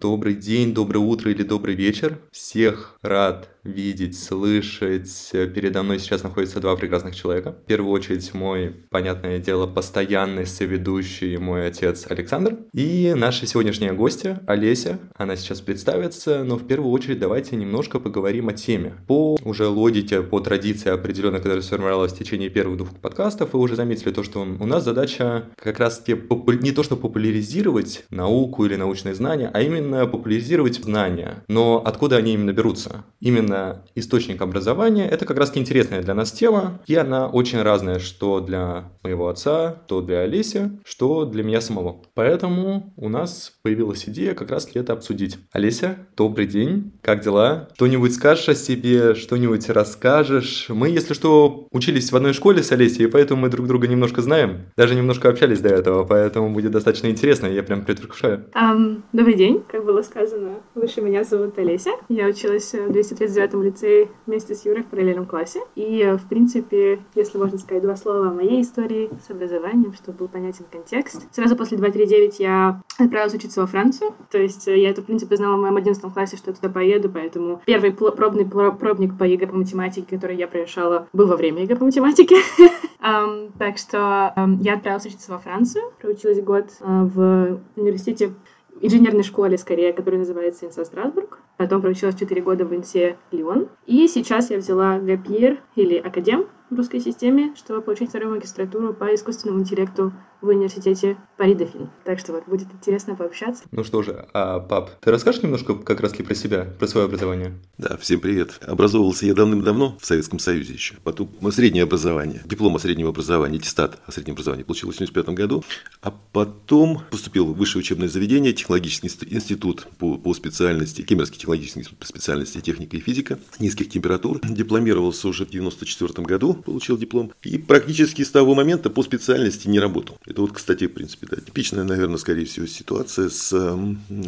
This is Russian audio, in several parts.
Добрый день, доброе утро или добрый вечер. Всех рад видеть, слышать. Передо мной сейчас находятся два прекрасных человека. В первую очередь мой, понятное дело, постоянный соведущий, мой отец Александр. И наша сегодняшняя гостья Олеся. Она сейчас представится, но в первую очередь давайте немножко поговорим о теме. По уже логике, по традиции определенной, которая сформировалась в течение первых двух подкастов, вы уже заметили то, что у нас задача как раз не то, что популяризировать науку или научные знания, а именно популяризировать знания. Но откуда они именно берутся? Именно именно источник образования, это как раз интересная для нас тема, и она очень разная, что для моего отца, то для Олеси, что для меня самого. Поэтому у нас появилась идея как раз это обсудить. Олеся, добрый день, как дела? Что-нибудь скажешь о себе, что-нибудь расскажешь? Мы, если что, учились в одной школе с Олесей, поэтому мы друг друга немножко знаем, даже немножко общались до этого, поэтому будет достаточно интересно, я прям предвкушаю. Um, добрый день, как было сказано, выше меня зовут Олеся, я училась в 239 девятом лицее вместе с Юрой в параллельном классе. И, э, в принципе, если можно сказать два слова о моей истории с образованием, чтобы был понятен контекст. Сразу после 239 я отправилась учиться во Францию. То есть э, я это, в принципе, знала в моем одиннадцатом классе, что я туда поеду, поэтому первый пробный пробник по ЕГЭ по математике, который я прорешала, был во время ЕГЭ по математике. um, так что um, я отправилась учиться во Францию, проучилась год uh, в университете инженерной школе, скорее, которая называется Инса Страсбург. Потом проучилась 4 года в Инсе Лион. И сейчас я взяла gap year или Академ в русской системе, чтобы получить вторую магистратуру по искусственному интеллекту в университете Пари Дофин. Так что вот будет интересно пообщаться. Ну что же, а пап, ты расскажешь немножко как раз про себя, про свое образование? Да, всем привет. Образовывался я давным-давно в Советском Союзе еще. Потом среднее образование, диплом о среднем образовании, аттестат о среднем образовании получил в 1985 году. А потом поступил в высшее учебное заведение, технологический институт по, по специальности, Кемеровский технологический институт по специальности техника и физика, низких температур. Дипломировался уже в 1994 году, получил диплом. И практически с того момента по специальности не работал. Это вот, кстати, в принципе, да, типичная, наверное, скорее всего, ситуация с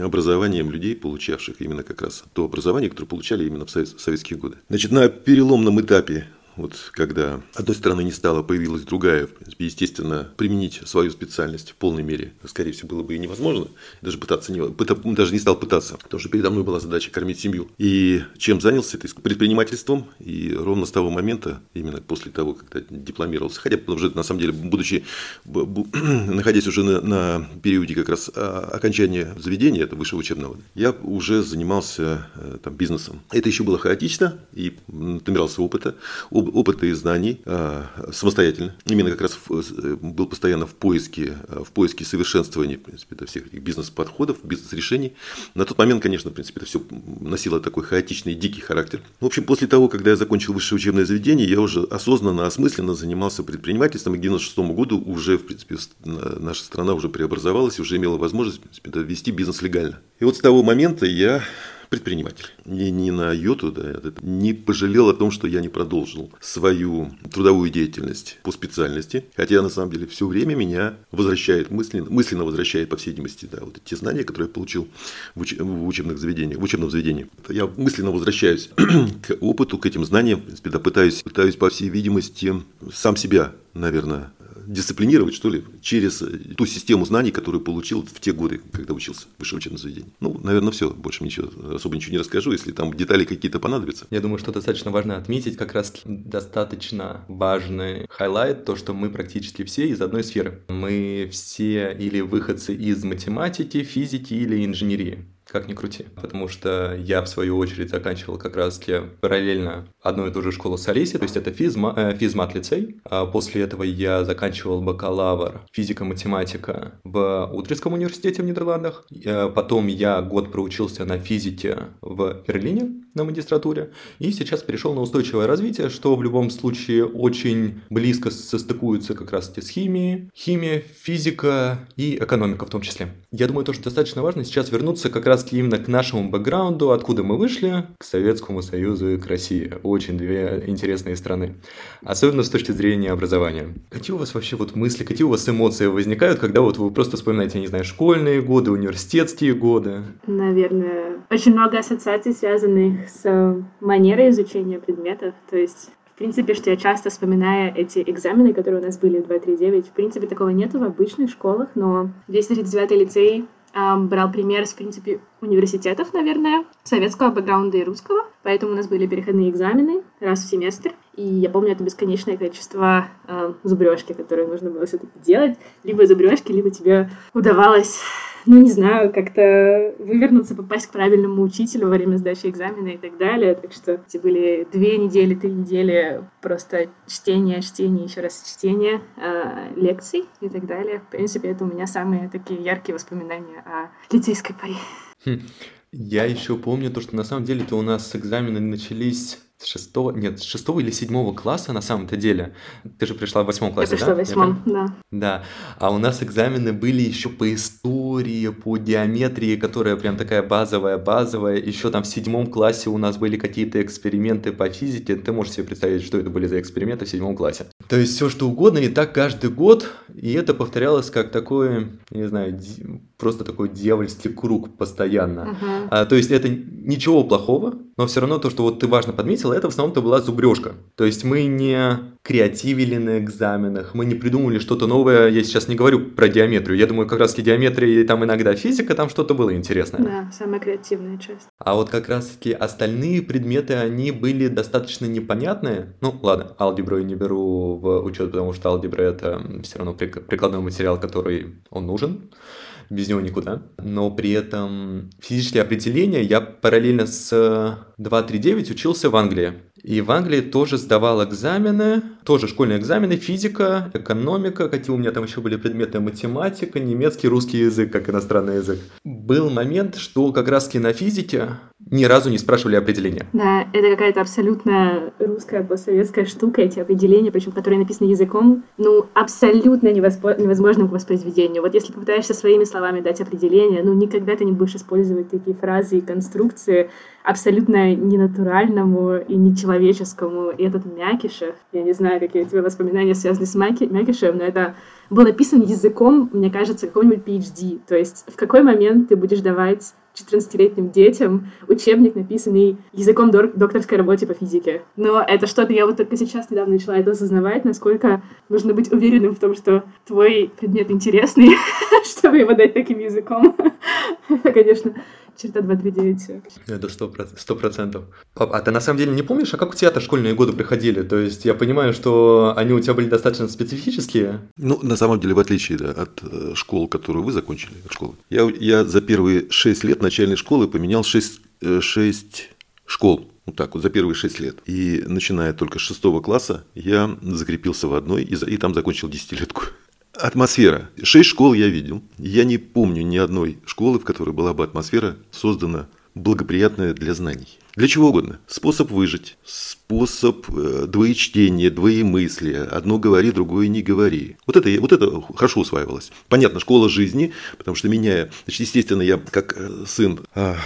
образованием людей, получавших именно как раз то образование, которое получали именно в советские годы. Значит, на переломном этапе вот когда одной стороны не стало, появилась другая, естественно, применить свою специальность в полной мере, скорее всего, было бы и невозможно. Даже пытаться не, даже не стал пытаться, потому что передо мной была задача кормить семью. И чем занялся? Это предпринимательством. И ровно с того момента, именно после того, когда дипломировался, хотя уже, на самом деле, будучи, находясь уже на, на периоде как раз а, окончания заведения, это высшего учебного, я уже занимался э, там, бизнесом. Это еще было хаотично и набирался опыта опыта и знаний а, самостоятельно. Именно как раз э, был постоянно в поиске, в поиске совершенствования, в принципе, до всех этих бизнес-подходов, бизнес-решений. На тот момент, конечно, в принципе, это все носило такой хаотичный, дикий характер. В общем, после того, когда я закончил высшее учебное заведение, я уже осознанно, осмысленно занимался предпринимательством, и к 1996 году уже, в принципе, наша страна уже преобразовалась, уже имела возможность, в принципе, вести бизнес легально. И вот с того момента я предприниматель. Не, не на йоту, да, не пожалел о том, что я не продолжил свою трудовую деятельность по специальности. Хотя, на самом деле, все время меня возвращает, мысленно, мысленно возвращает, по всей видимости, да, вот те знания, которые я получил в, уч, в учебных заведениях, в учебном заведении. Я мысленно возвращаюсь к опыту, к этим знаниям, в принципе, да, пытаюсь, пытаюсь, по всей видимости, сам себя, наверное, дисциплинировать, что ли, через ту систему знаний, которую получил в те годы, когда учился в высшем учебном заведении. Ну, наверное, все. Больше ничего, особо ничего не расскажу, если там детали какие-то понадобятся. Я думаю, что достаточно важно отметить как раз достаточно важный highlight, то, что мы практически все из одной сферы. Мы все или выходцы из математики, физики или инженерии как ни крути. Потому что я, в свою очередь, заканчивал как раз параллельно одну и ту же школу с Олесей, то есть это физма, э, физмат-лицей. А после этого я заканчивал бакалавр физика-математика в Утрехтском университете в Нидерландах. Э, потом я год проучился на физике в Берлине на магистратуре. И сейчас перешел на устойчивое развитие, что в любом случае очень близко состыкуются как раз с химией. Химия, физика и экономика в том числе. Я думаю, то, что достаточно важно сейчас вернуться как раз раз именно к нашему бэкграунду, откуда мы вышли, к Советскому Союзу и к России. Очень две интересные страны. Особенно с точки зрения образования. Какие у вас вообще вот мысли, какие у вас эмоции возникают, когда вот вы просто вспоминаете, не знаю, школьные годы, университетские годы? Наверное, очень много ассоциаций, связанных с манерой изучения предметов. То есть в принципе, что я часто вспоминаю эти экзамены, которые у нас были в 239, в принципе, такого нету в обычных школах, но 239 лицей брал пример, в принципе, университетов, наверное, советского бэкграунда и русского. Поэтому у нас были переходные экзамены раз в семестр. И я помню это бесконечное количество э, зубрежки, которые нужно было все-таки делать. Либо зубрежки, либо тебе удавалось ну, не знаю, как-то вывернуться, попасть к правильному учителю во время сдачи экзамена и так далее. Так что эти были две недели, три недели просто чтения, чтения, еще раз чтения э, лекций и так далее. В принципе, это у меня самые такие яркие воспоминания о лицейской паре. Хм. Я еще помню то, что на самом деле-то у нас экзамены начались шестого, нет, с шестого или седьмого класса на самом-то деле. Ты же пришла в восьмом классе, Я пришла да? в восьмом, да. Да, а у нас экзамены были еще по истории, по геометрии, которая прям такая базовая-базовая. Еще там в седьмом классе у нас были какие-то эксперименты по физике. Ты можешь себе представить, что это были за эксперименты в седьмом классе. То есть все что угодно, и так каждый год. И это повторялось как такой, не знаю, просто такой дьявольский круг постоянно. Uh-huh. А, то есть это ничего плохого, но все равно то, что вот ты важно подметила, это в основном-то была зубрежка. То есть мы не креативили на экзаменах, мы не придумали что-то новое. Я сейчас не говорю про геометрию. Я думаю, как раз таки геометрия и там иногда физика, там что-то было интересное. Да, самая креативная часть. А вот как раз таки остальные предметы, они были достаточно непонятные. Ну, ладно, алгебру я не беру в учет, потому что алгебра это все равно прикладной материал, который он нужен без него никуда. Но при этом физические определения я параллельно с 239 учился в Англии. И в Англии тоже сдавал экзамены, тоже школьные экзамены, физика, экономика, какие у меня там еще были предметы, математика, немецкий, русский язык, как иностранный язык. Был момент, что как раз на физике ни разу не спрашивали определения. Да, это какая-то абсолютно русская постсоветская штука, эти определения, причем которые написаны языком, ну, абсолютно невозможно невозможным к воспроизведению. Вот если попытаешься своими словами дать определение, ну, никогда ты не будешь использовать такие фразы и конструкции, абсолютно ненатуральному и нечеловеческому. И этот Мякишев, я не знаю, какие у тебя воспоминания связаны с Мяки, Мякишевым, но это был написан языком, мне кажется, какого-нибудь PhD. То есть в какой момент ты будешь давать 14-летним детям учебник, написанный языком док- докторской работе по физике. Но это что-то, я вот только сейчас недавно начала это осознавать, насколько нужно быть уверенным в том, что твой предмет интересный, чтобы его дать таким языком. Конечно, черта 239. Это сто процентов. А ты на самом деле не помнишь, а как у тебя-то школьные годы приходили? То есть я понимаю, что они у тебя были достаточно специфические. Ну, на самом деле, в отличие да, от э, школ, которую вы закончили, от школы, я, я за первые 6 лет начальной школы поменял 6, 6 э, школ. Вот так вот, за первые 6 лет. И начиная только с 6 класса, я закрепился в одной и, и там закончил десятилетку. Атмосфера. Шесть школ я видел. Я не помню ни одной школы, в которой была бы атмосфера создана благоприятная для знаний. Для чего угодно. Способ выжить, способ э, двоечтения, двоемыслия. Одно говори, другое не говори. Вот это, вот это хорошо усваивалось. Понятно, школа жизни, потому что меняя... Значит, естественно, я как э, сын а,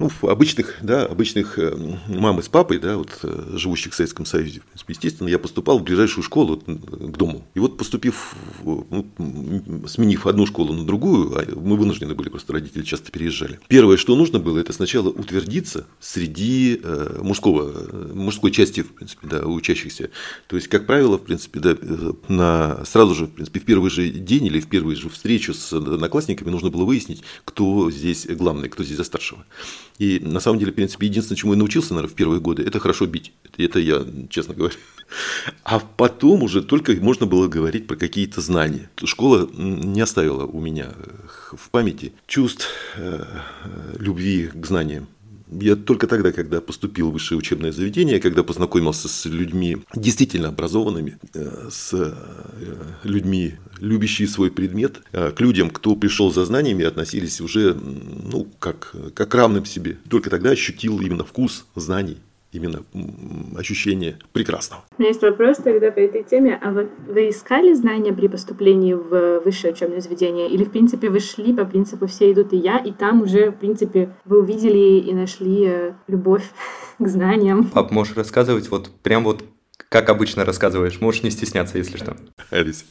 ну, обычных, да, обычных э, мамы с папой, да, вот, живущих в Советском Союзе, естественно, я поступал в ближайшую школу к дому. И вот поступив, ну, сменив одну школу на другую, а мы вынуждены были, просто родители часто переезжали. Первое, что нужно было, это сначала утвердиться среди э, мужского, мужской части, в принципе, да, учащихся. То есть, как правило, в принципе, да, на, сразу же, в принципе, в первый же день или в первую же встречу с одноклассниками нужно было выяснить, кто здесь главный, кто здесь за старшего. И на самом деле, в принципе, единственное, чему я научился, наверное, в первые годы, это хорошо бить. Это я, честно говоря. А потом уже только можно было говорить про какие-то знания. Школа не оставила у меня в памяти чувств э, любви к знаниям. Я только тогда, когда поступил в высшее учебное заведение, когда познакомился с людьми действительно образованными, э, с э, людьми, любящими свой предмет, э, к людям, кто пришел за знаниями, относились уже ну, как, как равным себе. Только тогда ощутил именно вкус знаний именно ощущение прекрасного. У меня есть вопрос тогда по этой теме. А вы, вы искали знания при поступлении в высшее учебное заведение? Или, в принципе, вы шли по принципу «все идут и я», и там уже, в принципе, вы увидели и нашли э, любовь к знаниям? Пап, можешь рассказывать вот прям вот как обычно рассказываешь? Можешь не стесняться, если что. Алис,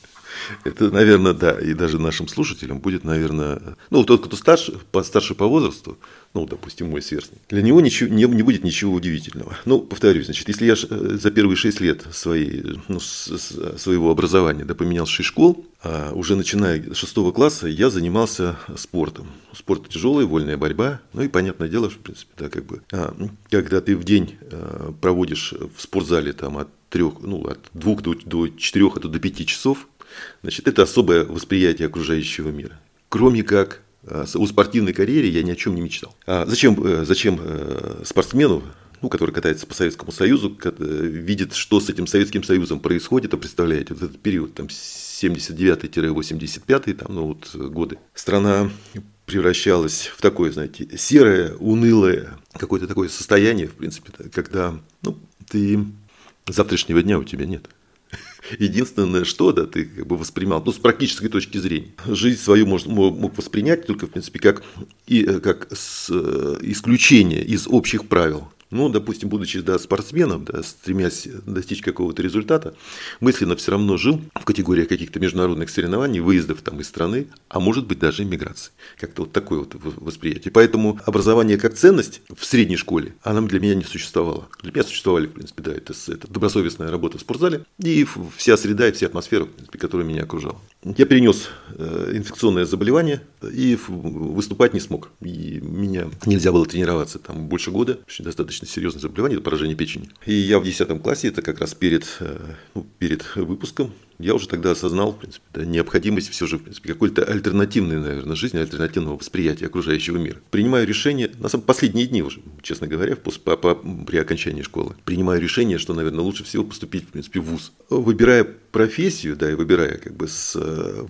Это, наверное, да, и даже нашим слушателям будет, наверное, ну, тот, кто старше, старше по возрасту, ну, допустим, мой сверстник, для него ничего, не, не будет ничего удивительного. Ну, повторюсь, значит, если я э, за первые шесть лет своей, ну, с, с, своего образования да, поменял шесть школ, а уже начиная с шестого класса я занимался спортом. Спорт тяжелый, вольная борьба, ну и понятное дело, что, в принципе, да, как бы, а, когда ты в день а, проводишь в спортзале там от трех, ну, от двух до, до четырех, а то до пяти часов, значит, это особое восприятие окружающего мира. Кроме как о спортивной карьере я ни о чем не мечтал. А зачем, э, зачем э, спортсмену, ну, который катается по Советскому Союзу, видит, что с этим Советским Союзом происходит, а представляете, вот этот период, там, 79-85, там, ну, вот, годы. Страна превращалась в такое, знаете, серое, унылое, какое-то такое состояние, в принципе, когда, ну, ты завтрашнего дня у тебя нет. Единственное, что да, ты как бы воспринимал, ну, с практической точки зрения. Жизнь свою мог, мог воспринять только, в принципе, как, и, э, как с, э, исключение из общих правил. Ну, допустим, будучи да, спортсменом, да, стремясь достичь какого-то результата, мысленно все равно жил в категориях каких-то международных соревнований, выездов там из страны, а может быть даже иммиграции. Как-то вот такое вот восприятие. Поэтому образование как ценность в средней школе, она для меня не существовала. Для меня существовали, в принципе, да, это, это добросовестная работа в спортзале и вся среда и вся атмосфера, в принципе, которая меня окружала. Я перенес э, инфекционное заболевание и выступать не смог. И меня нельзя было тренироваться там больше года, достаточно серьезное заболевание, это поражение печени. И я в 10 классе, это как раз перед, э, ну, перед выпуском, я уже тогда осознал, в принципе, да, необходимость все же, в принципе, какой-то альтернативной, наверное, жизни, альтернативного восприятия окружающего мира. Принимаю решение, на самом последние дни уже, честно говоря, после, по, по, при окончании школы, принимаю решение, что, наверное, лучше всего поступить, в принципе, в ВУЗ. Выбирая профессию, да, и выбирая, как бы, с,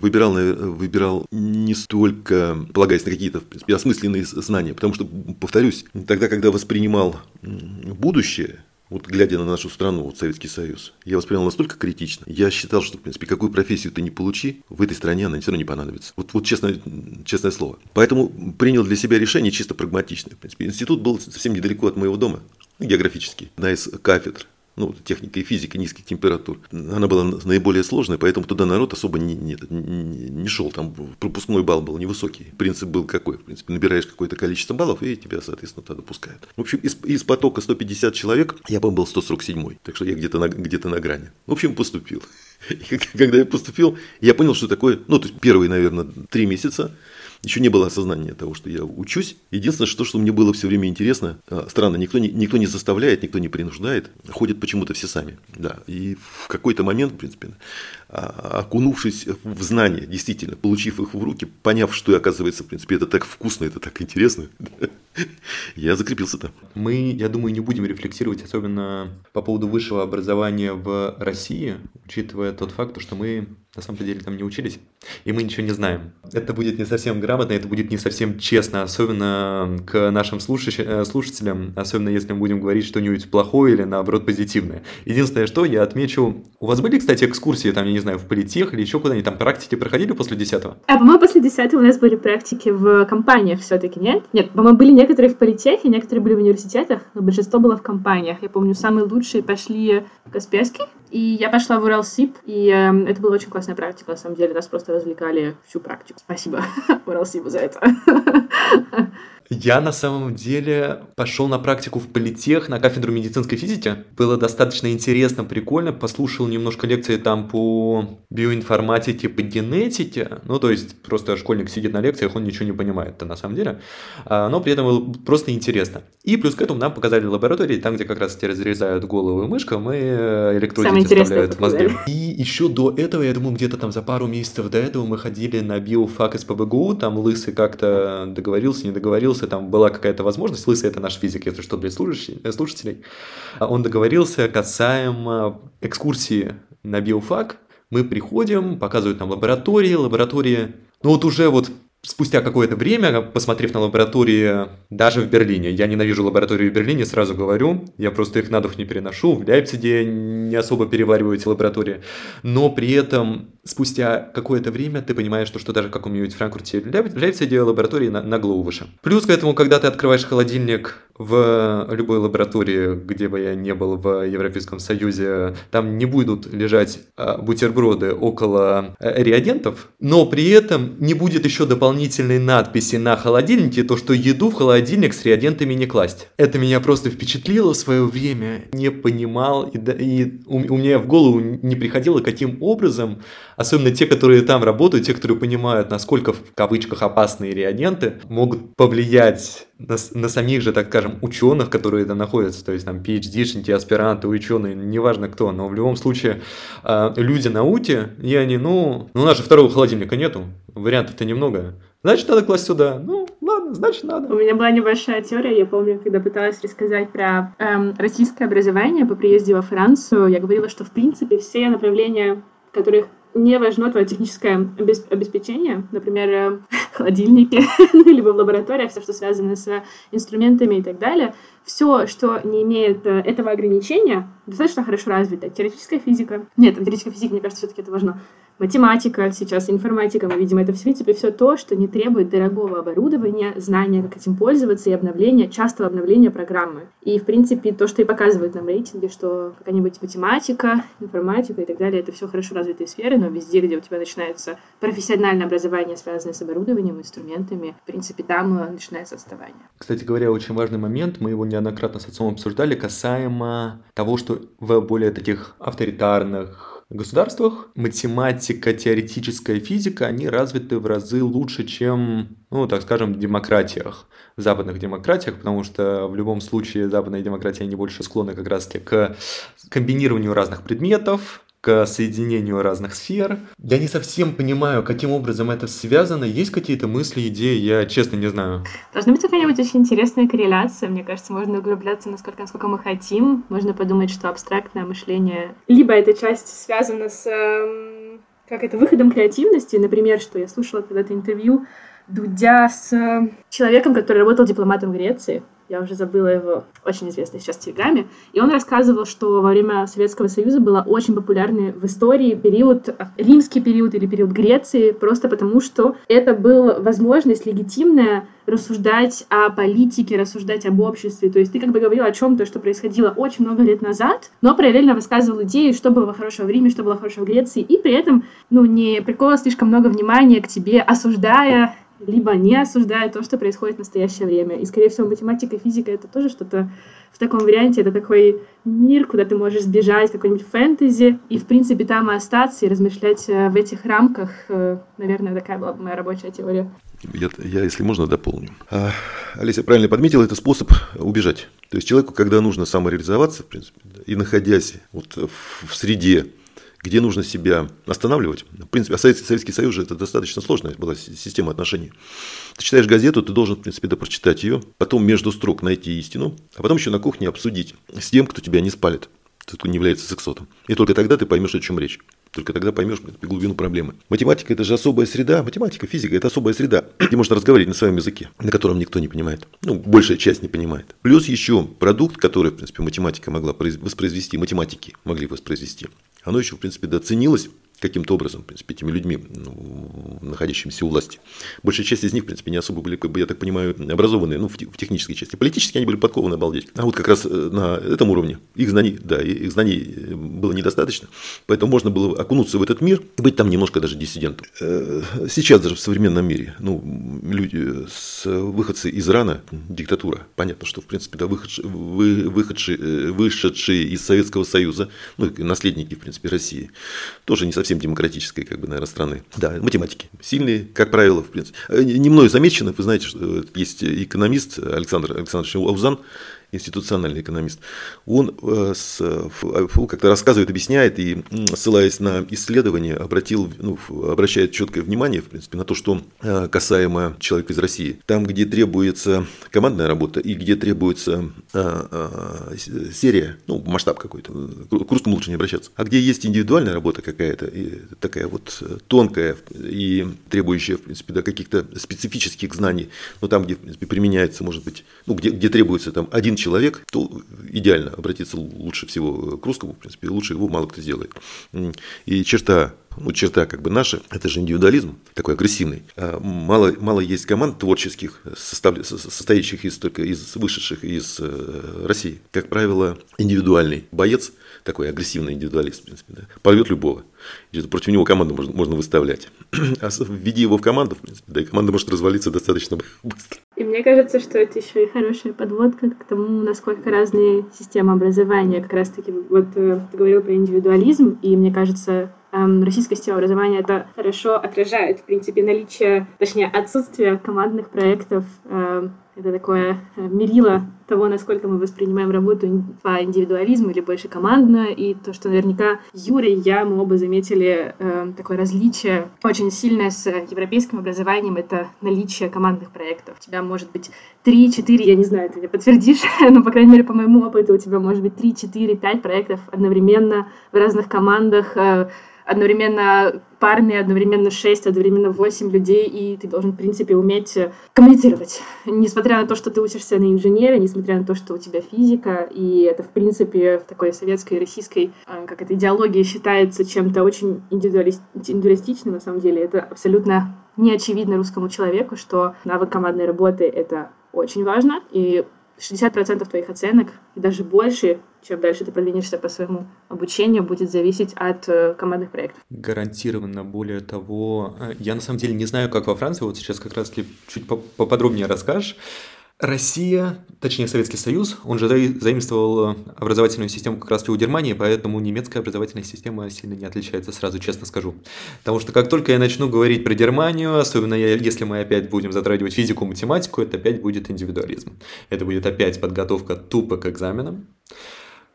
выбирал, выбирал не столько, полагаясь на какие-то, в принципе, осмысленные знания, потому что, повторюсь, тогда, когда воспринимал будущее, вот глядя на нашу страну, вот Советский Союз, я воспринял настолько критично. Я считал, что, в принципе, какую профессию ты не получи, в этой стране она все равно не понадобится. Вот, вот честное, честное слово. Поэтому принял для себя решение чисто прагматичное. В принципе, институт был совсем недалеко от моего дома, географический, одна из кафедр ну, техника и физика низких температур, она была наиболее сложная, поэтому туда народ особо не, не, не, шел, там пропускной балл был невысокий. Принцип был какой? В принципе, набираешь какое-то количество баллов, и тебя, соответственно, туда пускают. В общем, из, из потока 150 человек я, по был 147 так что я где-то на, где на грани. В общем, поступил. И когда я поступил, я понял, что такое, ну, то есть первые, наверное, три месяца еще не было осознания того, что я учусь. Единственное, что, что мне было все время интересно, а, странно, никто не, никто не заставляет, никто не принуждает, ходят почему-то все сами. Да. И в какой-то момент, в принципе, окунувшись в знания, действительно, получив их в руки, поняв, что оказывается, в принципе, это так вкусно, это так интересно, я закрепился там. Мы, я думаю, не будем рефлексировать особенно по поводу высшего образования в России, учитывая тот факт, что мы на самом деле там не учились, и мы ничего не знаем. Это будет не совсем грамотно, это будет не совсем честно, особенно к нашим э, слушателям, особенно если мы будем говорить что-нибудь плохое или наоборот позитивное. Единственное, что я отмечу, у вас были, кстати, экскурсии, там, я не знаю, в политех или еще куда-нибудь, там практики проходили после 10 А, по-моему, после 10 у нас были практики в компаниях все-таки, нет? Нет, по-моему, были некоторые в политехе, некоторые были в университетах, но большинство было в компаниях. Я помню, самые лучшие пошли в Касперский, и я пошла в Уралсиб, и э, это была очень классная практика, на самом деле. Нас просто развлекали всю практику. Спасибо Уралсибу за это. Я на самом деле пошел на практику в политех на кафедру медицинской физики. Было достаточно интересно, прикольно. Послушал немножко лекции там по биоинформатике, по генетике. Ну, то есть просто школьник сидит на лекциях, он ничего не понимает-то на самом деле. А, но при этом было просто интересно. И плюс к этому нам показали лаборатории, там, где как раз эти разрезают мышкам и электродики вставляют в мозги. И еще до этого, я думаю, где-то там за пару месяцев до этого мы ходили на биофак из ПБГУ, там Лысый как-то договорился, не договорился, договорился, там была какая-то возможность, Лысый это наш физик, если что, для э, слушателей, он договорился касаемо экскурсии на биофак, мы приходим, показывают нам лаборатории, лаборатории, ну вот уже вот спустя какое-то время, посмотрев на лаборатории даже в Берлине, я ненавижу лаборатории в Берлине, сразу говорю, я просто их на дух не переношу, в Лейпциге не особо перевариваю эти лаборатории, но при этом спустя какое-то время ты понимаешь, что, что даже в каком-нибудь Франкфурте или Лейпциге лаборатории на, на выше. Плюс к этому, когда ты открываешь холодильник в любой лаборатории, где бы я не был в Европейском Союзе, там не будут лежать а, бутерброды около а, реагентов, но при этом не будет еще дополнительной надписи на холодильнике, то, что еду в холодильник с реагентами не класть. Это меня просто впечатлило в свое время, не понимал, и, и у, у меня в голову не приходило, каким образом, особенно те, которые там работают, те, которые понимают, насколько в кавычках опасные реагенты могут повлиять на, на самих же, так скажем, ученых, которые там находятся, то есть там PhD-шники, аспиранты, ученые, неважно кто, но в любом случае э, люди на УТе, и они, ну, ну у нас же второго холодильника нету, вариантов-то немного, значит, надо класть сюда, ну, ладно, значит, надо. У меня была небольшая теория, я помню, когда пыталась рассказать про эм, российское образование по приезде во Францию, я говорила, что, в принципе, все направления, которых не важно твое техническое обеспечение, например, э, холодильники, ну, либо в лабораториях, все, что связано с инструментами и так далее, все, что не имеет э, этого ограничения, достаточно хорошо развито. Теоретическая физика. Нет, теоретическая физика, мне кажется, все-таки это важно математика, сейчас информатика, мы видим, это в принципе все то, что не требует дорогого оборудования, знания, как этим пользоваться и обновления, частого обновления программы. И, в принципе, то, что и показывают нам рейтинги, что какая-нибудь математика, информатика и так далее, это все хорошо развитые сферы, но везде, где у тебя начинается профессиональное образование, связанное с оборудованием, инструментами, в принципе, там э, начинается отставание. Кстати говоря, очень важный момент, мы его неоднократно с отцом обсуждали, касаемо того, что в более таких авторитарных государствах. Математика, теоретическая физика, они развиты в разы лучше, чем, ну, так скажем, в демократиях, в западных демократиях, потому что в любом случае западные демократии, они больше склонны как раз-таки к комбинированию разных предметов, к соединению разных сфер. Я не совсем понимаю, каким образом это связано. Есть какие-то мысли, идеи? Я честно не знаю. Должна быть какая-нибудь очень интересная корреляция. Мне кажется, можно углубляться насколько, насколько мы хотим. Можно подумать, что абстрактное мышление... Либо эта часть связана с эм, как это, выходом креативности. Например, что я слушала когда-то интервью Дудя с человеком, который работал дипломатом в Греции я уже забыла его, очень известный сейчас в Телеграме, и он рассказывал, что во время Советского Союза был очень популярный в истории период, римский период или период Греции, просто потому что это была возможность легитимная рассуждать о политике, рассуждать об обществе. То есть ты как бы говорил о чем-то, что происходило очень много лет назад, но параллельно высказывал идеи, что было хорошего в Риме, что было хорошего в Греции, и при этом ну, не приковывал слишком много внимания к тебе, осуждая либо не осуждают то, что происходит в настоящее время. И, скорее всего, математика и физика — это тоже что-то в таком варианте. Это такой мир, куда ты можешь сбежать, какой-нибудь фэнтези, и, в принципе, там и остаться, и размышлять э, в этих рамках. Э, наверное, такая была бы моя рабочая теория. Я, я если можно, дополню. А, Олеся правильно подметила, это способ убежать. То есть человеку, когда нужно самореализоваться, в принципе, и находясь вот в среде, где нужно себя останавливать. В принципе, а Советский, Советский Союз же это достаточно сложная была система отношений. Ты читаешь газету, ты должен, в принципе, да, прочитать ее, потом между строк найти истину, а потом еще на кухне обсудить с тем, кто тебя не спалит, кто не является сексотом. И только тогда ты поймешь, о чем речь. Только тогда поймешь глубину проблемы. Математика – это же особая среда. Математика, физика – это особая среда, где можно разговаривать на своем языке, на котором никто не понимает. Ну, большая часть не понимает. Плюс еще продукт, который, в принципе, математика могла воспроизвести, математики могли воспроизвести оно еще, в принципе, доценилось каким-то образом, в принципе, этими людьми, находящимися у власти. Большая часть из них, в принципе, не особо были, как бы, я так понимаю, образованные, ну, в, в технической части. Политически они были подкованы, обалдеть. А вот как раз э, на этом уровне их знаний, да, их знаний э, было недостаточно, поэтому можно было окунуться в этот мир и быть там немножко даже диссидентом. Э, сейчас даже в современном мире, ну, люди, с, выходцы из Ирана, диктатура, понятно, что, в принципе, да, выходшие, вы, выходшие, вышедшие из Советского Союза, ну, наследники, в принципе, России, тоже не совсем совсем демократической, как бы, наверное, страны. Да, математики. Сильные, как правило, в принципе. Э, не мною замечено, вы знаете, что есть экономист Александр Александрович Аузан, институциональный экономист, он э, э, как-то рассказывает, объясняет и, ссылаясь на исследования, обратил, ну, обращает четкое внимание, в принципе, на то, что э, касаемо человека из России. Там, где требуется командная работа и где требуется серия, ну, масштаб какой-то, к русскому лучше не обращаться. А где есть индивидуальная работа какая-то, такая вот тонкая и требующая, в принципе, да, каких-то специфических знаний, но там, где, в принципе, применяется, может быть, ну, где, где требуется там один человек, человек, то идеально обратиться лучше всего к русскому, в принципе, лучше его мало кто сделает. И черта ну, черта как бы наша, это же индивидуализм, такой агрессивный. А мало, мало есть команд творческих, состав, состоящих из, только из вышедших из э, России. Как правило, индивидуальный боец, такой агрессивный индивидуалист, в принципе, да, порвет любого. И против него команду можно, можно выставлять. А введи его в команду, в принципе, да, и команда может развалиться достаточно быстро. И мне кажется, что это еще и хорошая подводка к тому, насколько разные системы образования. Как раз-таки вот э, ты говорил про индивидуализм, и мне кажется, эм, российская система образования это хорошо отражает, в принципе, наличие, точнее, отсутствие командных проектов. Это такое э, мерило того, насколько мы воспринимаем работу по индивидуализму или больше командно, и то, что наверняка Юрий и я, мы оба заметили э, такое различие очень сильное с европейским образованием, это наличие командных проектов. У тебя может быть 3-4, я не знаю, ты мне подтвердишь, но, по крайней мере, по моему опыту, у тебя может быть 3-4-5 проектов одновременно в разных командах, э, одновременно парные, одновременно 6, одновременно 8 людей, и ты должен, в принципе, уметь э, коммуницировать. Несмотря на то, что ты учишься на инженера, несмотря на то, что у тебя физика, и это, в принципе, в такой советской, российской, э, как это, идеологии считается чем-то очень индивидуалистичным, на самом деле. Это абсолютно не очевидно русскому человеку, что навык командной работы — это очень важно, и 60% твоих оценок и даже больше, чем дальше ты продвинешься по своему обучению, будет зависеть от э, командных проектов. Гарантированно. Более того, э, я на самом деле не знаю, как во Франции, вот сейчас как раз чуть поподробнее расскажешь. Россия, точнее Советский Союз, он же заимствовал э, образовательную систему как раз у Германии, поэтому немецкая образовательная система сильно не отличается, сразу честно скажу. Потому что как только я начну говорить про Германию, особенно если мы опять будем затрагивать физику, математику, это опять будет индивидуализм. Это будет опять подготовка тупо к экзаменам.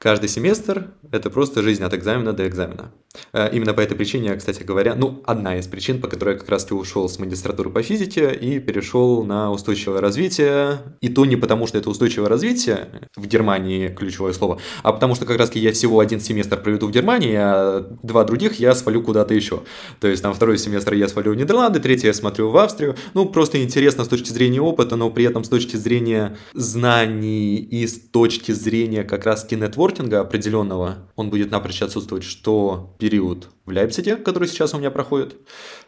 Каждый семестр – это просто жизнь от экзамена до экзамена. Э, именно по этой причине, кстати говоря, ну, одна из причин, по которой я как раз-таки ушел с магистратуры по физике и перешел на устойчивое развитие. И то не потому, что это устойчивое развитие, в Германии ключевое слово, а потому что как раз-таки я всего один семестр проведу в Германии, а два других я свалю куда-то еще. То есть там второй семестр я свалю в Нидерланды, третий я смотрю в Австрию. Ну, просто интересно с точки зрения опыта, но при этом с точки зрения знаний и с точки зрения как раз-таки нетворкинга определенного, он будет напрочь отсутствовать, что период в Лейпциге, который сейчас у меня проходит,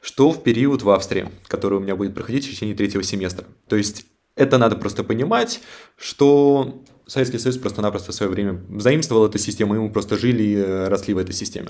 что в период в Австрии, который у меня будет проходить в течение третьего семестра. То есть это надо просто понимать, что Советский Союз просто-напросто в свое время заимствовал эту систему, и мы просто жили и росли в этой системе.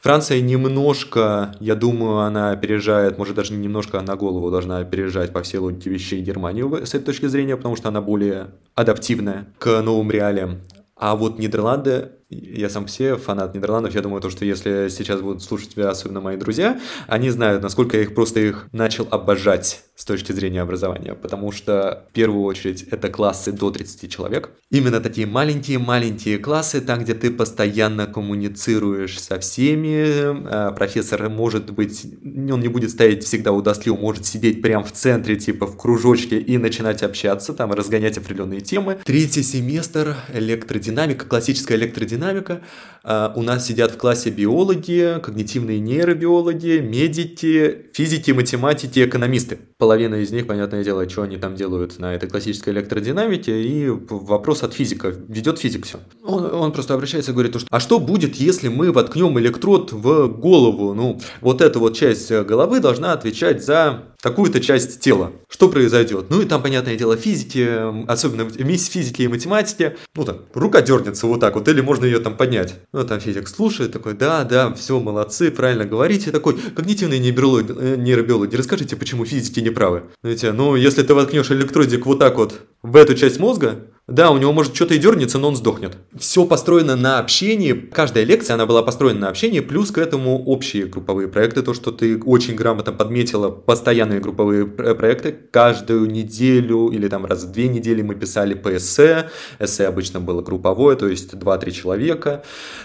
Франция немножко, я думаю, она опережает, может даже не немножко, а на голову должна опережать по всей логике вещей Германию с этой точки зрения, потому что она более адаптивная к новым реалиям. А вот Нидерланды я сам все фанат Нидерландов, я думаю, то, что если сейчас будут слушать тебя, особенно мои друзья, они знают, насколько я их просто их начал обожать с точки зрения образования, потому что в первую очередь это классы до 30 человек. Именно такие маленькие-маленькие классы, там, где ты постоянно коммуницируешь со всеми, а, профессор может быть, он не будет стоять всегда у доски, он может сидеть прямо в центре, типа в кружочке и начинать общаться, там, разгонять определенные темы. Третий семестр, электродинамика, классическая электродинамика, динамика. А, у нас сидят в классе биологи, когнитивные нейробиологи, медики, физики, математики, экономисты. Половина из них, понятное дело, что они там делают на этой классической электродинамике, и вопрос от физика. Ведет физик все. Он, он просто обращается и говорит, а что будет, если мы воткнем электрод в голову? Ну, вот эта вот часть головы должна отвечать за такую-то часть тела. Что произойдет? Ну и там, понятное дело, физики, особенно вместе физики и математики, ну там, рука дернется вот так вот, или можно ее там поднять. Ну там физик слушает, такой, да, да, все, молодцы, правильно говорите. Такой, когнитивные нейробиологи, э, нейробиологи, расскажите, почему физики не правы. Знаете, ну если ты воткнешь электродик вот так вот в эту часть мозга, да, у него может что-то и дернется, но он сдохнет. Все построено на общении. Каждая лекция, она была построена на общении, плюс к этому общие групповые проекты. То, что ты очень грамотно подметила, постоянные групповые проекты. Каждую неделю или там раз в две недели мы писали по эссе. Эссе обычно было групповое, то есть 2-3 человека.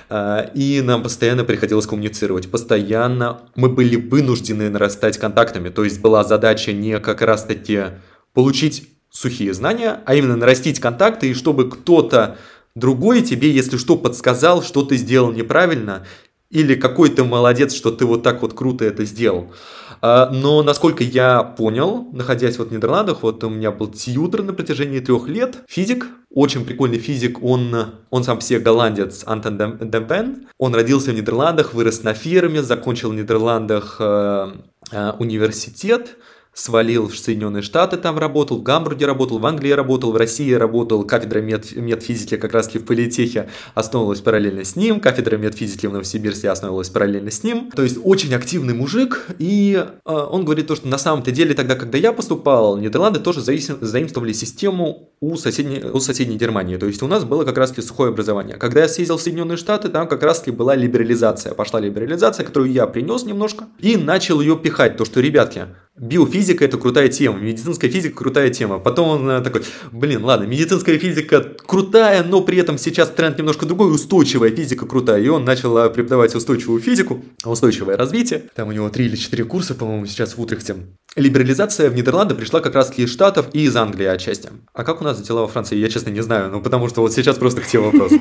А, и нам постоянно приходилось коммуницировать. Постоянно мы были вынуждены нарастать контактами. То есть была задача не как раз-таки получить сухие знания, а именно нарастить контакты, и чтобы кто-то другой тебе, если что, подсказал, что ты сделал неправильно, или какой ты молодец, что ты вот так вот круто это сделал. А, но, насколько я понял, находясь вот в Нидерландах, вот у меня был тьютер на протяжении трех лет, физик, очень прикольный физик, он, он сам все голландец, Антон Демпен. Он родился в Нидерландах, вырос на ферме, закончил в Нидерландах э, э, университет, свалил в Соединенные Штаты, там работал, в Гамбурге работал, в Англии работал, в России работал, кафедра мед, медфизики как раз таки в политехе основывалась параллельно с ним, кафедра медфизики в Новосибирске основывалась параллельно с ним. То есть очень активный мужик, и э, он говорит то, что на самом-то деле тогда, когда я поступал, Нидерланды тоже заимствовали систему у соседней, у соседней Германии. То есть у нас было как раз таки сухое образование. Когда я съездил в Соединенные Штаты, там как раз таки была либерализация. Пошла либерализация, которую я принес немножко и начал ее пихать. То, что, ребятки, биофизика это крутая тема, медицинская физика крутая тема. Потом он э, такой, блин, ладно, медицинская физика крутая, но при этом сейчас тренд немножко другой, устойчивая физика крутая. И он начал э, преподавать устойчивую физику, устойчивое развитие. Там у него три или четыре курса, по-моему, сейчас в Утрехте. Либерализация в Нидерланды пришла как раз из Штатов и из Англии отчасти. А как у нас дела во Франции, я честно не знаю, ну потому что вот сейчас просто хотел вопрос.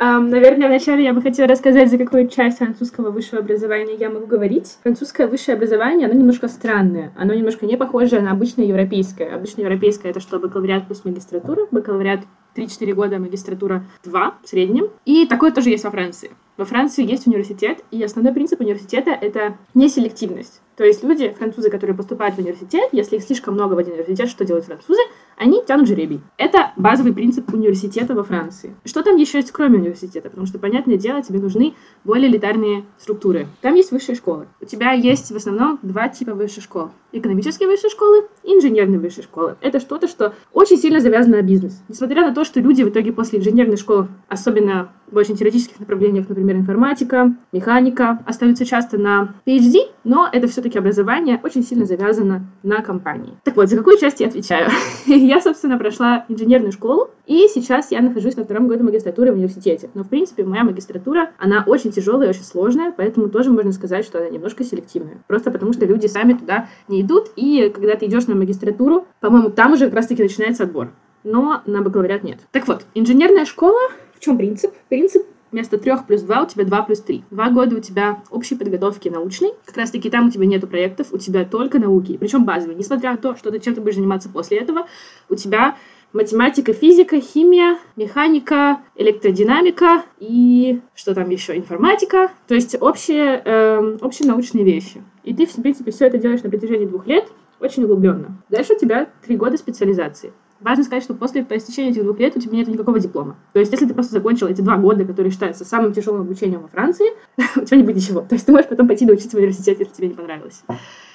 Наверное, вначале я бы хотела рассказать, за какую часть французского высшего образования я могу говорить. Французское высшее образование, оно немножко странное, оно немножко не похоже на обычное европейское. Обычное европейское — это что, бакалавриат плюс магистратура, бакалавриат 3-4 года, магистратура 2 в среднем. И такое тоже есть во Франции. Во Франции есть университет, и основной принцип университета — это неселективность. То есть люди, французы, которые поступают в университет, если их слишком много в один университет, что делают французы? Они тянут жеребий. Это базовый принцип университета во Франции. Что там еще есть, кроме университета? Потому что, понятное дело, тебе нужны более элитарные структуры. Там есть высшие школы. У тебя есть в основном два типа высших школ. Экономические высшие школы и инженерные высшие школы. Это что-то, что очень сильно завязано на бизнес. Несмотря на то, что люди в итоге после инженерной школы, особенно в очень теоретических направлениях, например, информатика, механика, остаются часто на PhD, но это все-таки образование очень сильно завязано на компании. Так вот, за какую часть я отвечаю? я, собственно, прошла инженерную школу, и сейчас я нахожусь на втором году магистратуры в университете. Но, в принципе, моя магистратура, она очень тяжелая, очень сложная, поэтому тоже можно сказать, что она немножко селективная. Просто потому, что люди сами туда не идут, и когда ты идешь на магистратуру, по-моему, там уже как раз-таки начинается отбор. Но на бакалавриат нет. Так вот, инженерная школа, в чем принцип? Принцип вместо трех плюс два у тебя два плюс три. Два года у тебя общей подготовки научной. Как раз таки там у тебя нету проектов, у тебя только науки. Причем базовые. Несмотря на то, что ты чем то будешь заниматься после этого, у тебя математика, физика, химия, механика, электродинамика и что там еще, информатика. То есть общие, э, общие научные вещи. И ты, в принципе, все это делаешь на протяжении двух лет очень углубленно. Дальше у тебя три года специализации. Важно сказать, что после по этих двух лет у тебя нет никакого диплома. То есть, если ты просто закончил эти два года, которые считаются самым тяжелым обучением во Франции, у тебя не будет ничего. То есть, ты можешь потом пойти доучиться в университет, если тебе не понравилось.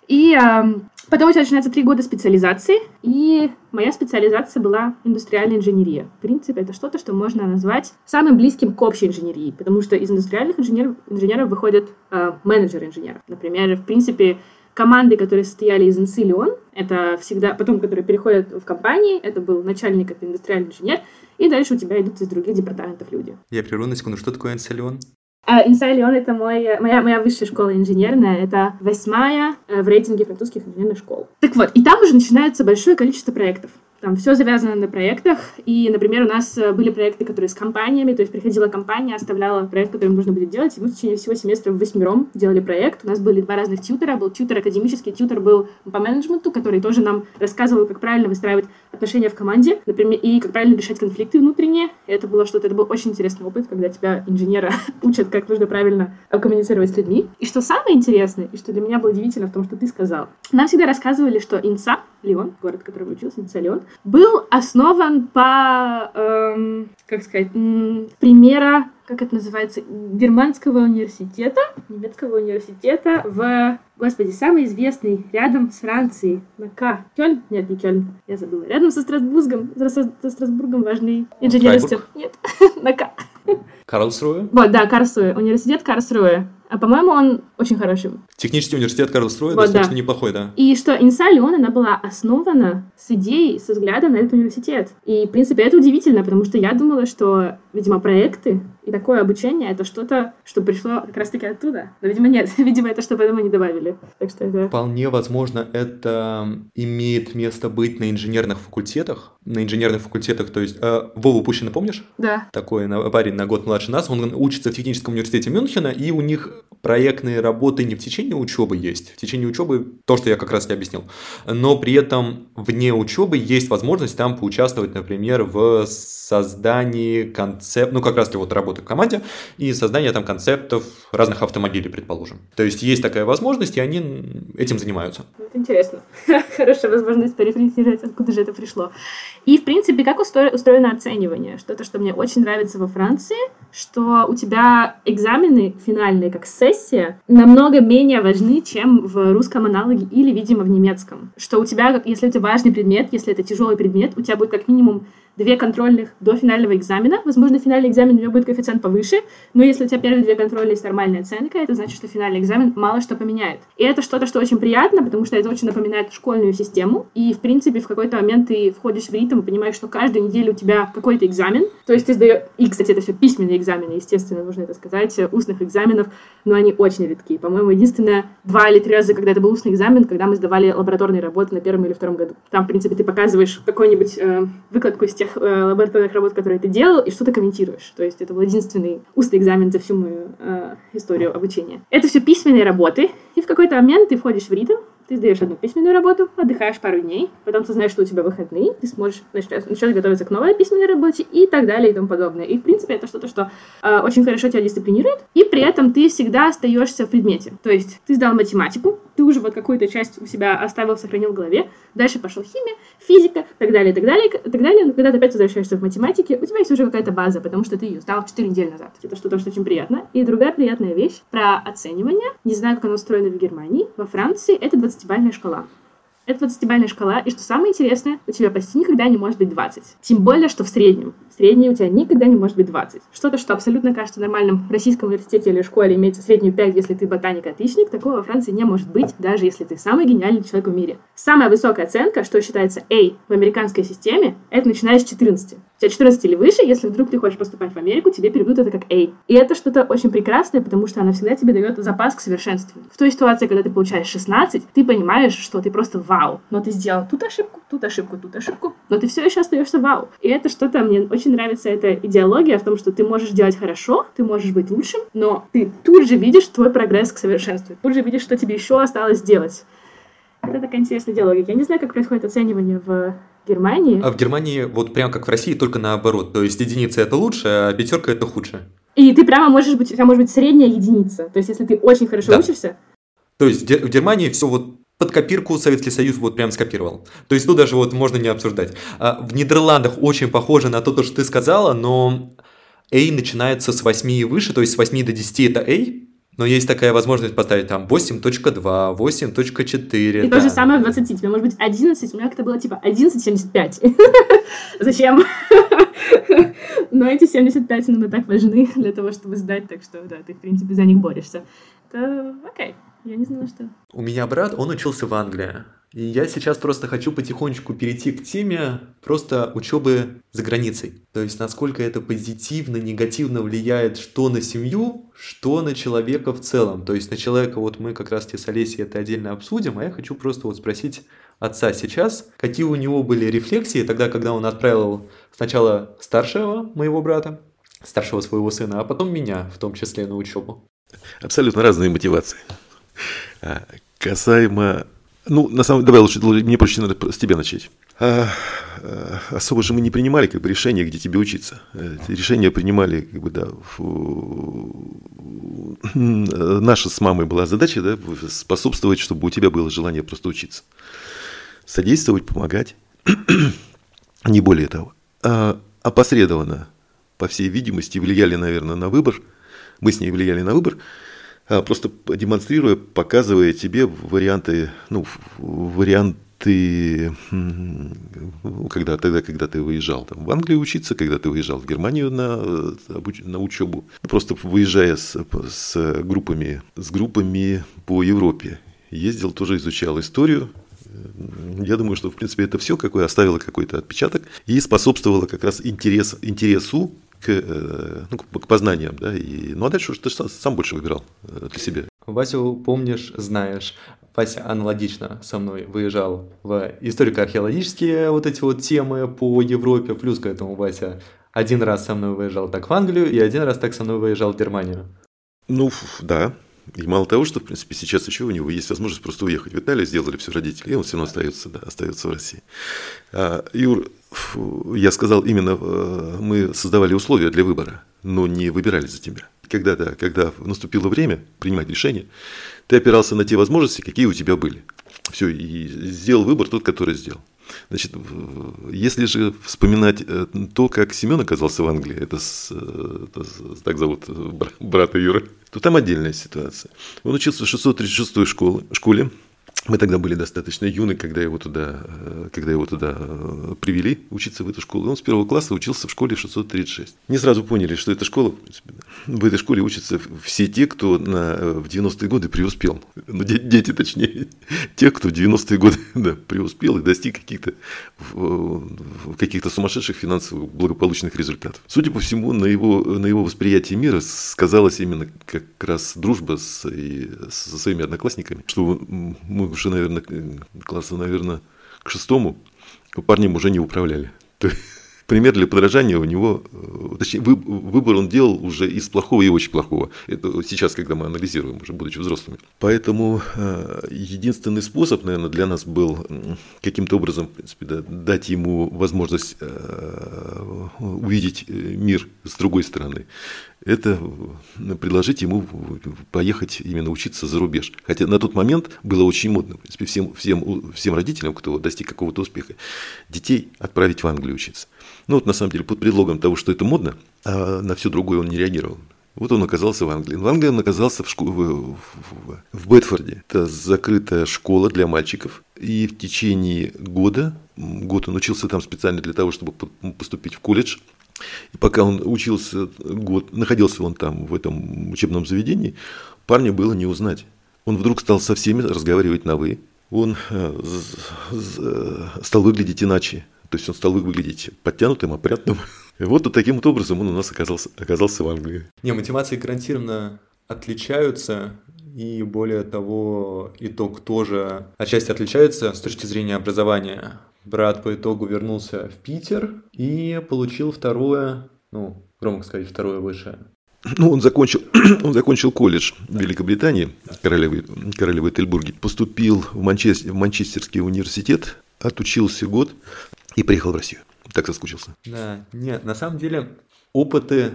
И э, потом у тебя начинается три года специализации, и моя специализация была индустриальная инженерия. В принципе, это что-то, что можно назвать самым близким к общей инженерии, потому что из индустриальных инженеров, инженеров выходят э, менеджеры инженеров. Например, в принципе, команды, которые состояли из Инсилион, это всегда, потом, которые переходят в компании, это был начальник, это индустриальный инженер, и дальше у тебя идут из других департаментов люди. Я прерву на секунду, что такое? А, Инсайлион — это мой, моя, моя высшая школа инженерная, это восьмая э, в рейтинге французских инженерных школ. Так вот, и там уже начинается большое количество проектов. Там все завязано на проектах. И, например, у нас э, были проекты, которые с компаниями, то есть приходила компания, оставляла проект, который нужно будет делать, и мы в течение всего семестра в восьмером делали проект. У нас были два разных тьютера. Был тьютер академический, тьютер был по менеджменту, который тоже нам рассказывал, как правильно выстраивать отношения в команде, например, и как правильно решать конфликты внутренние. Это было что-то, это был очень интересный опыт, когда тебя инженера учат, как нужно правильно коммуницировать с людьми. И что самое интересное, и что для меня было удивительно в том, что ты сказал, нам всегда рассказывали, что Инса, Леон, город, в котором учился, Инса Леон, был основан по, эм, как сказать, примера, как это называется, германского университета, немецкого университета в, господи, самый известный рядом с Францией, на К. Кёльн? Нет, не Кёльн, я забыла. Рядом со Страсбургом, со Страсбургом важный инженерный Нет, на К. Карлсруэ? Вот, да, Карлсруэ. Университет Карлсруэ. А по-моему, он очень хороший. Технический университет Карлсруэ вот, достаточно да. неплохой, да. И что Инса Леон, она была основана с идеей, со взглядом на этот университет. И, в принципе, это удивительно, потому что я думала, что видимо, проекты и такое обучение — это что-то, что пришло как раз-таки оттуда. Но, видимо, нет. видимо, это что потом они добавили. Так что это... Вполне возможно, это имеет место быть на инженерных факультетах. На инженерных факультетах, то есть... Э, Вову Пущина помнишь? Да. Такой парень на год младше нас. Он учится в техническом университете Мюнхена, и у них проектные работы не в течение учебы есть. В течение учебы то, что я как раз и объяснил. Но при этом вне учебы есть возможность там поучаствовать, например, в создании концепт, ну как раз таки вот работы в команде и создание там концептов разных автомобилей, предположим. То есть есть такая возможность, и они этим занимаются. Это интересно. Хорошая возможность порефлексировать, откуда же это пришло. И, в принципе, как устроено оценивание? Что-то, что мне очень нравится во Франции, что у тебя экзамены финальные, как сессия, намного менее важны, чем в русском аналоге или, видимо, в немецком. Что у тебя, если это важный предмет, если это тяжелый предмет, у тебя будет как минимум две контрольных до финального экзамена. Возможно, финальный экзамен у него будет коэффициент повыше, но если у тебя первые две контрольные есть нормальная оценка, это значит, что финальный экзамен мало что поменяет. И это что-то, что очень приятно, потому что это очень напоминает школьную систему. И, в принципе, в какой-то момент ты входишь в ритм и понимаешь, что каждую неделю у тебя какой-то экзамен. То есть ты сдаешь... И, кстати, это все письменные экзамены, естественно, нужно это сказать, устных экзаменов, но они очень редкие. По-моему, единственное, два или три раза, когда это был устный экзамен, когда мы сдавали лабораторные работы на первом или втором году. Там, в принципе, ты показываешь какую-нибудь э, выкладку из тех э, лабораторных работ, которые ты делал, и что ты комментируешь. То есть это был единственный устный экзамен за всю мою э, историю обучения. Это все письменные работы, и в какой-то момент ты входишь в ритм, ты сдаешь одну письменную работу, отдыхаешь пару дней, потом ты знаешь, что у тебя выходные, ты сможешь начать, начать готовиться к новой письменной работе и так далее и тому подобное. И, в принципе, это что-то, что э, очень хорошо тебя дисциплинирует, и при этом ты всегда остаешься в предмете. То есть ты сдал математику, ты уже вот какую-то часть у себя оставил, сохранил в голове, дальше пошел химия, физика, так далее, так далее, так далее, но когда ты опять возвращаешься в математике, у тебя есть уже какая-то база, потому что ты ее сдал 4 недели назад. Это что-то, что очень приятно. И другая приятная вещь про оценивание, не знаю, как оно устроено в Германии, во Франции это 20-бальная шкала. Это 20-бальная шкала, и что самое интересное, у тебя почти никогда не может быть 20. Тем более, что в среднем. В среднем у тебя никогда не может быть 20. Что-то, что абсолютно кажется нормальным в российском университете или школе, имеется среднюю 5, если ты ботаник-отличник, такого во Франции не может быть, даже если ты самый гениальный человек в мире. Самая высокая оценка, что считается A в американской системе, это начиная с 14. У тебя 14 или выше, если вдруг ты хочешь поступать в Америку, тебе переведут это как A. И это что-то очень прекрасное, потому что она всегда тебе дает запас к совершенствованию. В той ситуации, когда ты получаешь 16, ты понимаешь, что ты просто вау. Но ты сделал тут ошибку, тут ошибку, тут ошибку, но ты все еще остаешься вау. И это что-то, мне очень нравится эта идеология в том, что ты можешь делать хорошо, ты можешь быть лучшим, но ты тут же видишь твой прогресс к совершенству, тут же видишь, что тебе еще осталось сделать. Это такая интересная идеология. Я не знаю, как происходит оценивание в Германии. А в Германии вот прям как в России, только наоборот. То есть единица это лучше, а пятерка это худше. И ты прямо можешь быть, у тебя может быть средняя единица. То есть если ты очень хорошо да. учишься. То есть в Германии все вот под копирку Советский Союз вот прям скопировал. То есть тут даже вот можно не обсуждать. А в Нидерландах очень похоже на то, что ты сказала, но A начинается с 8 и выше, то есть с 8 до 10 это A, но есть такая возможность поставить там 8.2, 8.4. И да. то же самое в 20. Тебе может быть 11, у меня как-то было типа 11.75. Зачем? Но эти 75 нам и так важны для того, чтобы сдать, так что да, ты в принципе за них борешься. Это окей. Я не знала, что... У меня брат, он учился в Англии. И я сейчас просто хочу потихонечку перейти к теме просто учебы за границей. То есть насколько это позитивно, негативно влияет что на семью, что на человека в целом. То есть на человека вот мы как раз с Олесей это отдельно обсудим, а я хочу просто вот спросить отца сейчас, какие у него были рефлексии тогда, когда он отправил сначала старшего моего брата, старшего своего сына, а потом меня в том числе на учебу. Абсолютно разные мотивации. А, касаемо... Ну, на самом деле, давай лучше, мне проще надо с тебя начать. А, а, особо же мы не принимали как бы решение, где тебе учиться. Решение принимали, как бы, да, в... наша с мамой была задача, да, способствовать, чтобы у тебя было желание просто учиться. Содействовать, помогать, не более того. А опосредованно, по всей видимости, влияли, наверное, на выбор. Мы с ней влияли на выбор – просто демонстрируя, показывая тебе варианты, ну, варианты, когда, тогда, когда ты выезжал там, в Англию учиться, когда ты выезжал в Германию на, на учебу, просто выезжая с, с, группами, с группами по Европе. Ездил, тоже изучал историю, я думаю, что, в принципе, это все какое оставило какой-то отпечаток и способствовало как раз интерес, интересу к, э, ну, к познаниям, да, и, ну а дальше уже ты сам больше выбирал э, для себя. Васю помнишь, знаешь. Вася аналогично со мной выезжал в историко-археологические вот эти вот темы по Европе, плюс к этому Вася один раз со мной выезжал так в Англию, и один раз так со мной выезжал в Германию. Ну, да. И мало того, что, в принципе, сейчас еще у него есть возможность просто уехать в Италию, сделали все родители, и он все равно остается, да, остается в России. А, Юр, я сказал именно, э, мы создавали условия для выбора, но не выбирали за тебя. Когда, да, когда наступило время принимать решение, ты опирался на те возможности, какие у тебя были. Все, и сделал выбор тот, который сделал. Значит, если же вспоминать э, то, как Семен оказался в Англии, это, с, э, это так зовут брата Юра, то там отдельная ситуация. Он учился в 636 школе, школе мы тогда были достаточно юны, когда его туда, э, когда его туда э, привели учиться в эту школу. Он с первого класса учился в школе 636. Не сразу поняли, что эта школа, в, этой школе учатся все те, кто на, э, в 90-е годы преуспел. Ну, дети, точнее. Те, кто в 90-е годы да, преуспел и достиг каких-то каких-то сумасшедших финансовых благополучных результатов. Судя по всему, на его, на его восприятии мира сказалась именно как раз дружба с, и, со своими одноклассниками, что мы уже, наверное, класса, наверное, к шестому парнем уже не управляли. Пример для подражания у него, э, точнее, выбор он делал уже из плохого и очень плохого. Это сейчас, когда мы анализируем, уже будучи взрослыми. Поэтому э, единственный способ, наверное, для нас был каким-то образом, в принципе, да, дать ему возможность э, увидеть мир с другой стороны это предложить ему поехать именно учиться за рубеж. Хотя на тот момент было очень модно, в принципе, всем, всем, всем родителям, кто достиг какого-то успеха, детей отправить в Англию учиться. Ну вот на самом деле под предлогом того, что это модно, а на все другое он не реагировал. Вот он оказался в Англии. В Англии он оказался в, школе, в, в, в Бетфорде. Это закрытая школа для мальчиков. И в течение года, год он учился там специально для того, чтобы поступить в колледж. И пока он учился год, находился он там в этом учебном заведении, парня было не узнать. Он вдруг стал со всеми разговаривать на «вы». Он э, стал выглядеть иначе. То есть он стал выглядеть подтянутым, опрятным. И вот, таким вот образом он у нас оказался, оказался в Англии. Не, мотивации гарантированно отличаются, и более того, итог тоже отчасти отличается с точки зрения образования. Брат по итогу вернулся в Питер и получил второе, ну, громко сказать, второе высшее. Ну, он закончил, он закончил колледж в Великобритании, королевы, королевы Тельбурге, поступил в, Манчестер, в Манчестерский университет, отучился год, и приехал в Россию. Так соскучился. Да, нет, на самом деле опыты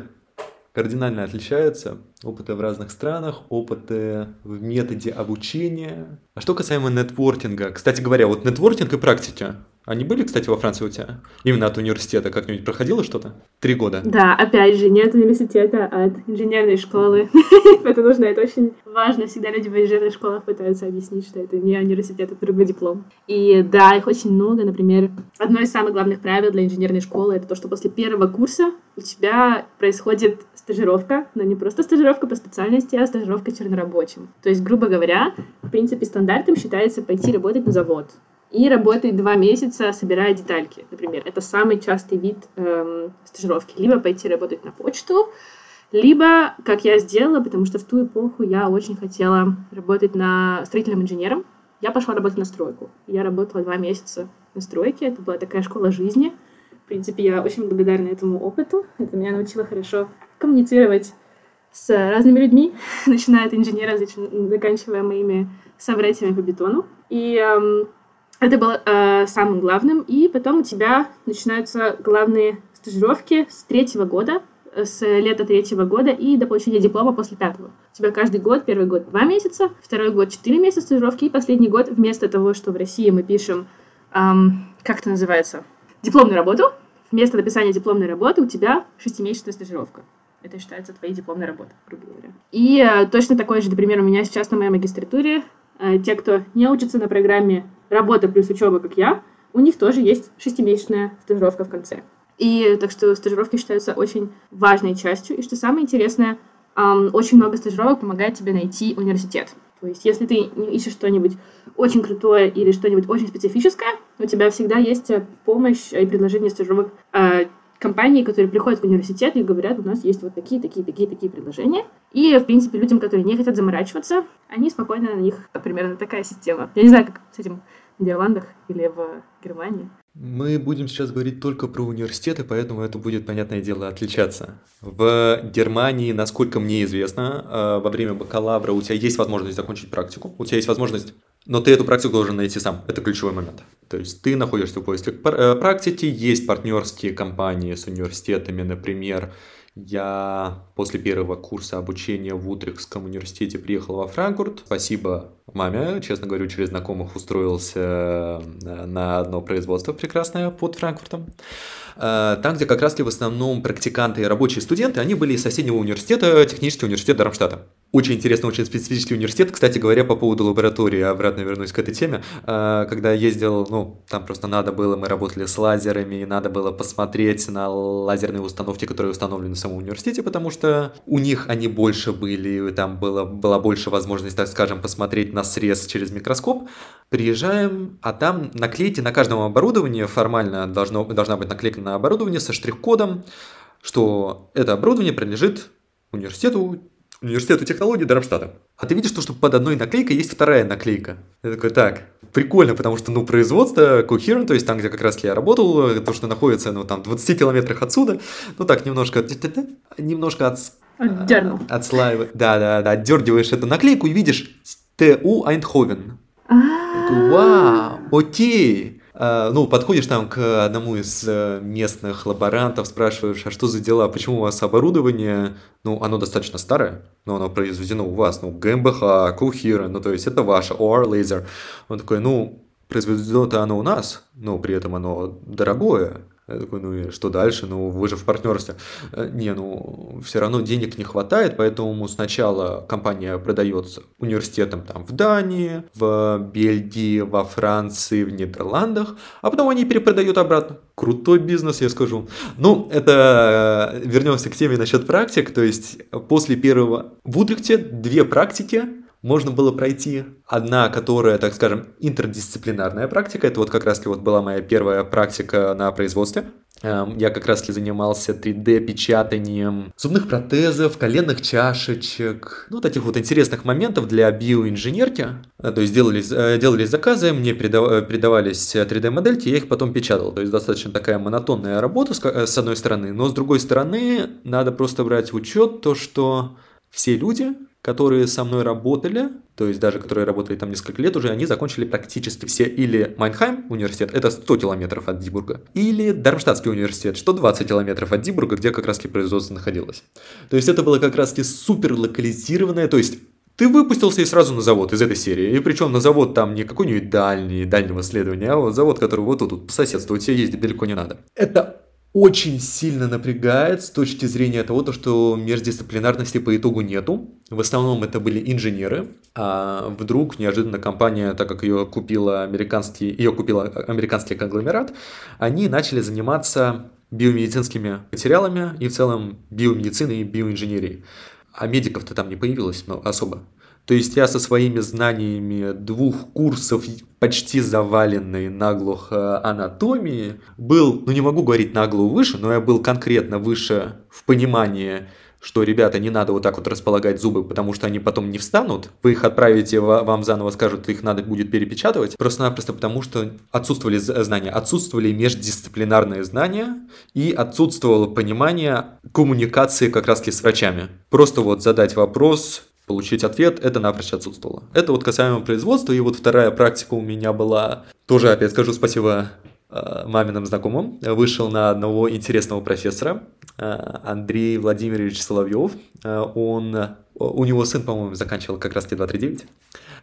кардинально отличаются. Опыты в разных странах, опыты в методе обучения. А что касаемо нетворкинга, кстати говоря, вот нетворкинг и практики, они были, кстати, во Франции у тебя? Именно от университета как-нибудь проходило что-то? Три года? Да, опять же, не от университета, а от инженерной школы. это нужно, это очень важно. Всегда люди в инженерных школах пытаются объяснить, что это не университет, это другой диплом. И да, их очень много. Например, одно из самых главных правил для инженерной школы это то, что после первого курса у тебя происходит стажировка, но не просто стажировка по специальности, а стажировка чернорабочим. То есть, грубо говоря, в принципе, стандартом считается пойти работать на завод и работать два месяца, собирая детальки, например. Это самый частый вид эм, стажировки. Либо пойти работать на почту, либо, как я сделала, потому что в ту эпоху я очень хотела работать на строительным инженером, я пошла работать на стройку. Я работала два месяца на стройке, это была такая школа жизни. В принципе, я очень благодарна этому опыту. Это меня научило хорошо коммуницировать с разными людьми, начиная от инженера, заканчивая моими собратьями по бетону. И эм, это было э, самым главным. И потом у тебя начинаются главные стажировки с третьего года, э, с лета третьего года и до получения диплома после пятого. У тебя каждый год, первый год два месяца, второй год четыре месяца стажировки, и последний год вместо того, что в России мы пишем, эм, как это называется, дипломную работу, вместо написания дипломной работы у тебя шестимесячная стажировка. Это считается твоей дипломной работой, грубо говоря. И э, точно такой же, например, у меня сейчас на моей магистратуре те, кто не учится на программе работа плюс учеба, как я, у них тоже есть шестимесячная стажировка в конце. И так что стажировки считаются очень важной частью. И что самое интересное, очень много стажировок помогает тебе найти университет. То есть, если ты ищешь что-нибудь очень крутое или что-нибудь очень специфическое, у тебя всегда есть помощь и предложение стажировок э, компании, которые приходят в университет и говорят, у нас есть вот такие, такие, такие, такие предложения. И, в принципе, людям, которые не хотят заморачиваться, они спокойно на них, примерно такая система. Я не знаю, как с этим в Нидерландах или в Германии. Мы будем сейчас говорить только про университеты, поэтому это будет, понятное дело, отличаться. В Германии, насколько мне известно, э, во время бакалавра у тебя есть возможность закончить практику, у тебя есть возможность, но ты эту практику должен найти сам. Это ключевой момент. То есть ты находишься в поиске э, практики, есть партнерские компании с университетами, например, я после первого курса обучения в Утрехском университете приехал во Франкфурт. Спасибо маме, честно говорю, через знакомых устроился э, на одно производство прекрасное под Франкфуртом. Э, там, где как раз-таки в основном практиканты и рабочие студенты, они были из соседнего университета, технический университет Дармштадта. Очень интересный, очень специфический университет. Кстати говоря, по поводу лаборатории, обратно вернусь к этой теме. Э, когда ездил, ну, там просто надо было, мы работали с лазерами, и надо было посмотреть на лазерные установки, которые установлены в самом университете, потому что у них они больше были, там было, была больше возможность, так скажем, посмотреть на срез через микроскоп. Приезжаем, а там наклейки на каждом оборудовании формально должно, должна быть наклейка на оборудование со штрих-кодом, что это оборудование принадлежит университету университету технологий Дармштадта. А ты видишь, что, что под одной наклейкой есть вторая наклейка. Я такой, так, прикольно, потому что, ну, производство Coherent, то есть там, где как раз я работал, то, что находится, ну, там, 20 километрах отсюда, ну, так, немножко, немножко от... Отдернул. Отслаиваешь, да-да-да, отдергиваешь эту наклейку и видишь ТУ Айндховен. Вау, окей. А, ну, подходишь там к одному из э, местных лаборантов, спрашиваешь, а что за дела, почему у вас оборудование, ну, оно достаточно старое, но оно произведено у вас, ну, ГМБХ, Кухира, ну, то есть это ваше, OR Laser. Он такой, ну, произведено-то оно у нас, но при этом оно дорогое, я такой, ну и что дальше? Ну, вы же в партнерстве. Э, не, ну, все равно денег не хватает, поэтому сначала компания продается университетам там в Дании, в Бельгии, во Франции, в Нидерландах, а потом они перепродают обратно. Крутой бизнес, я скажу. Ну, это э, вернемся к теме насчет практик. То есть после первого в Утрехте две практики можно было пройти. Одна, которая, так скажем, интердисциплинарная практика, это вот как раз вот была моя первая практика на производстве. Эм, я как раз занимался 3D-печатанием зубных протезов, коленных чашечек, ну, таких вот интересных моментов для биоинженерки. Э, то есть делались, э, делались заказы, мне передавались 3D-модельки, я их потом печатал. То есть достаточно такая монотонная работа э, с одной стороны, но с другой стороны надо просто брать в учет то, что все люди, которые со мной работали, то есть даже которые работали там несколько лет уже, они закончили практически все или Маннхайм университет, это 100 километров от Дибурга, или Дармштадтский университет, что 20 километров от Дибурга, где как раз производство находилось. То есть это было как раз таки супер локализированное, то есть ты выпустился и сразу на завод из этой серии. И причем на завод там не какой-нибудь дальний, дальнего следования, а вот завод, который вот тут, тут по соседству, тебе ездить далеко не надо. Это очень сильно напрягает с точки зрения того, то, что междисциплинарности по итогу нету. В основном это были инженеры, а вдруг неожиданно компания, так как ее купила американский, ее купила американский конгломерат, они начали заниматься биомедицинскими материалами и в целом биомедициной и биоинженерией. А медиков-то там не появилось ну, особо. То есть я со своими знаниями двух курсов почти заваленной наглухо анатомии был, ну не могу говорить наглую выше, но я был конкретно выше в понимании, что, ребята, не надо вот так вот располагать зубы, потому что они потом не встанут. Вы их отправите, вам заново скажут, их надо будет перепечатывать. Просто-напросто потому, что отсутствовали знания, отсутствовали междисциплинарные знания и отсутствовало понимание коммуникации как раз-таки с врачами. Просто вот задать вопрос, получить ответ, это напрочь отсутствовало. Это вот касаемо производства, и вот вторая практика у меня была, тоже опять скажу спасибо э, маминым знакомым, вышел на одного интересного профессора, э, Андрей Владимирович Соловьев. Э, он, у него сын, по-моему, заканчивал как раз Т239.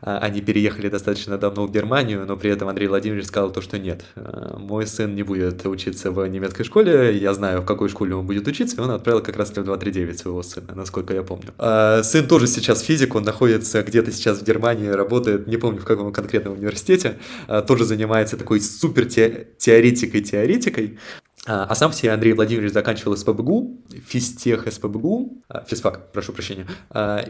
А, они переехали достаточно давно в Германию, но при этом Андрей Владимирович сказал то, что нет, а, мой сын не будет учиться в немецкой школе, я знаю, в какой школе он будет учиться, и он отправил как раз в 239 своего сына, насколько я помню. А сын тоже сейчас физик, он находится где-то сейчас в Германии, работает, не помню в каком конкретном университете, тоже занимается такой супер теоретикой-теоретикой, а сам все Андрей Владимирович заканчивал СПБГУ, физтех СПБГУ, физфак, прошу прощения,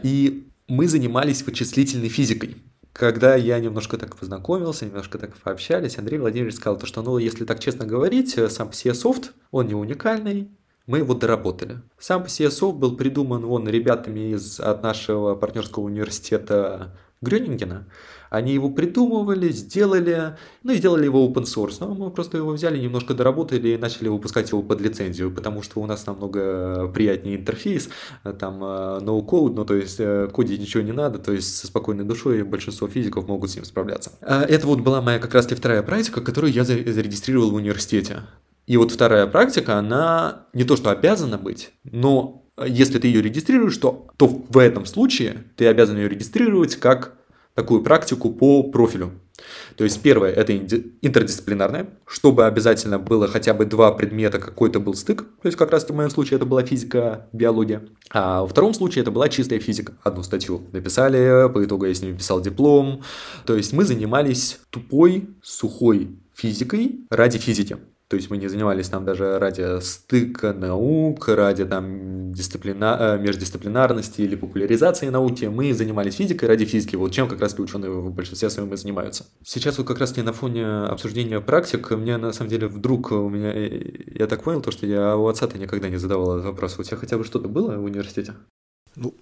и мы занимались вычислительной физикой. когда я немножко так познакомился, немножко так пообщались, Андрей Владимирович сказал, то, что, ну, если так честно говорить, э, сам себе софт, он не уникальный, мы его доработали. Сам софт был придуман вон ребятами из, от нашего партнерского университета Грёнингена. Они его придумывали, сделали, ну и сделали его open source. Но мы просто его взяли, немножко доработали и начали выпускать его под лицензию, потому что у нас намного приятнее интерфейс, там э, no code, ну то есть э, кодить ничего не надо, то есть со спокойной душой большинство физиков могут с ним справляться. А это вот была моя как раз таки вторая практика, которую я зарегистрировал в университете. И вот вторая практика, она не то что обязана быть, но если ты ее регистрируешь, то, то в этом случае ты обязан ее регистрировать как такую практику по профилю. То есть первое это интердисциплинарное, чтобы обязательно было хотя бы два предмета, какой-то был стык. То есть как раз в моем случае это была физика, биология. А во втором случае это была чистая физика. Одну статью написали, по итогу я с ними писал диплом. То есть мы занимались тупой, сухой физикой ради физики. То есть мы не занимались там даже ради стыка наук, ради там дисциплина... Э, междисциплинарности или популяризации науки. Мы занимались физикой ради физики, вот чем как раз ученые в большинстве своем и занимаются. Сейчас вот как раз не на фоне обсуждения практик, мне на самом деле вдруг у меня, э, я так понял, то, что я у отца-то никогда не задавал этот вопрос. У тебя хотя бы что-то было в университете? Ну,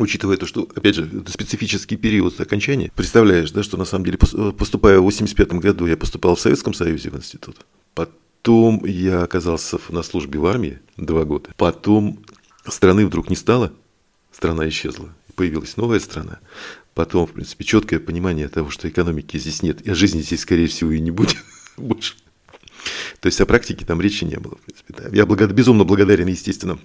учитывая то, что, опять же, это специфический период окончания, представляешь, да, что на самом деле, поступая в 85 году, я поступал в Советском Союзе в институт, потом я оказался на службе в армии два года, потом страны вдруг не стало, страна исчезла, появилась новая страна, потом, в принципе, четкое понимание того, что экономики здесь нет, и жизни здесь, скорее всего, и не будет больше. То есть о практике там речи не было, в принципе. Да. Я благо, безумно благодарен, естественно,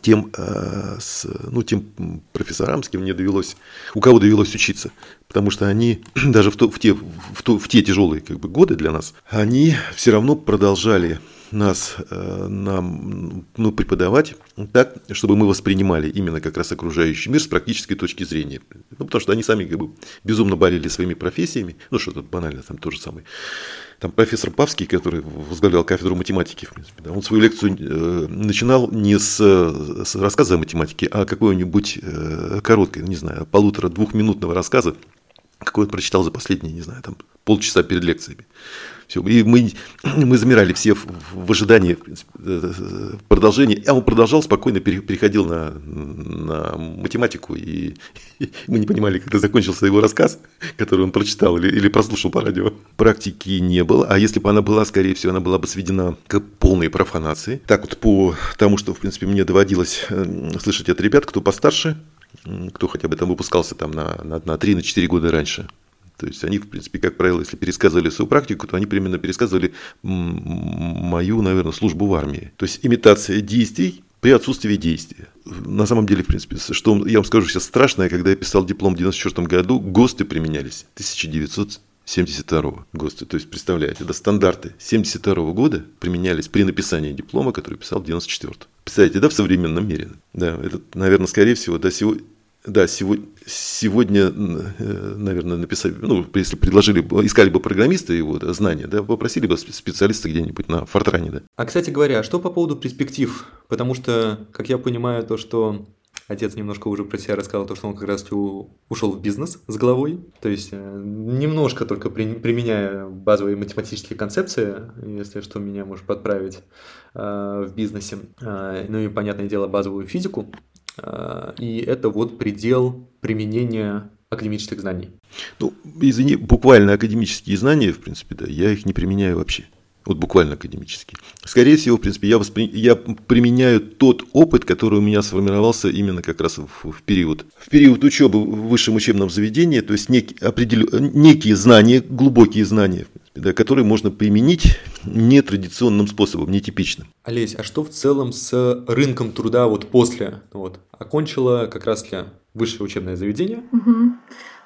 тем, э, с, ну, тем профессорам, с кем мне довелось, у кого довелось учиться. Потому что они, даже в, то, в, те, в, то, в те тяжелые как бы, годы для нас, они все равно продолжали нас э, нам ну, преподавать так, чтобы мы воспринимали именно как раз окружающий мир с практической точки зрения. Ну, потому что они сами как бы безумно болели своими профессиями, ну, что-то банально, там то же самое. Там профессор Павский, который возглавлял кафедру математики, в принципе, да, он свою лекцию э, начинал не с, с рассказа о математике, а какой-нибудь э, короткой, не знаю, полутора-двухминутного рассказа, какой он прочитал за последние, не знаю, там полчаса перед лекциями. Все. И мы, мы замирали все в, в ожидании э, э, продолжения. А он продолжал, спокойно переходил на, на математику. И, и мы не понимали, когда закончился его рассказ, который он прочитал или, или прослушал по радио. Практики не было. А если бы она была, скорее всего, она была бы сведена к полной профанации. Так вот, по тому, что, в принципе, мне доводилось э, слышать от ребят, кто постарше, кто хотя бы там выпускался там на, на, на 3-4 года раньше. То есть они, в принципе, как правило, если пересказывали свою практику, то они примерно пересказывали мою, наверное, службу в армии. То есть имитация действий при отсутствии действия. На самом деле, в принципе, что я вам скажу сейчас страшное, когда я писал диплом в 1994 году, ГОСТы применялись 1972 ГОСТы. То есть, представляете, да, стандарты 1972 года применялись при написании диплома, который писал в 1994. Представляете, да, в современном мире. Да, это, наверное, скорее всего, да, сегодня, да, сегодня, сегодня, наверное, написали, ну, если предложили, искали бы программисты его да, знания, да, попросили бы специалиста где-нибудь на Фортране, да. А, кстати говоря, а что по поводу перспектив? Потому что, как я понимаю, то, что отец немножко уже про себя рассказал, то, что он как раз ушел в бизнес с головой, то есть э, немножко только при, применяя базовые математические концепции, если что, меня может подправить э, в бизнесе, э, ну и, понятное дело, базовую физику, и это вот предел применения академических знаний. Ну, извини, буквально академические знания, в принципе, да, я их не применяю вообще. Вот буквально академические. Скорее всего, в принципе, я, воспри... я применяю тот опыт, который у меня сформировался именно как раз в, в период. В период учебы в высшем учебном заведении, то есть нек... определю... некие знания, глубокие знания, да, которые можно применить нетрадиционным способом, нетипичным. Олесь, а что в целом с рынком труда вот после? Вот, окончила как раз для высшее учебное заведение. Угу.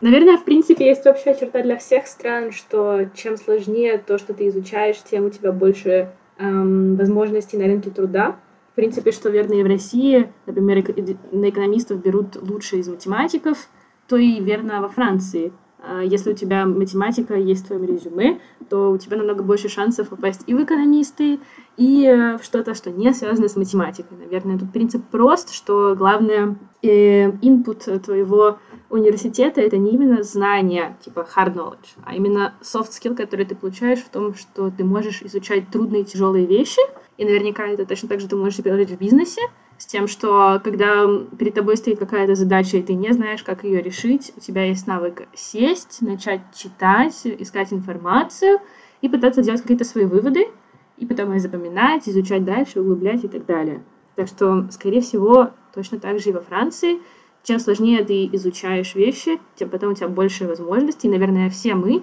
Наверное, в принципе, есть общая черта для всех стран, что чем сложнее то, что ты изучаешь, тем у тебя больше эм, возможностей на рынке труда. В принципе, что верно и в России, например, на экономистов берут лучшие из математиков, то и верно во Франции. А, если у тебя математика есть в твоем резюме, то у тебя намного больше шансов попасть и в экономисты, и э, в что-то, что не связано с математикой. Наверное, тут принцип прост, что главное э, input твоего университета — это не именно знания, типа hard knowledge, а именно soft skill, который ты получаешь в том, что ты можешь изучать трудные, тяжелые вещи, и наверняка это точно так же ты можешь приложить в бизнесе, с тем, что когда перед тобой стоит какая-то задача, и ты не знаешь, как ее решить, у тебя есть навык сесть, начать читать, искать информацию и пытаться делать какие-то свои выводы, и потом их запоминать, изучать дальше, углублять и так далее. Так что, скорее всего, точно так же и во Франции. Чем сложнее ты изучаешь вещи, тем потом у тебя больше возможностей. Наверное, все мы,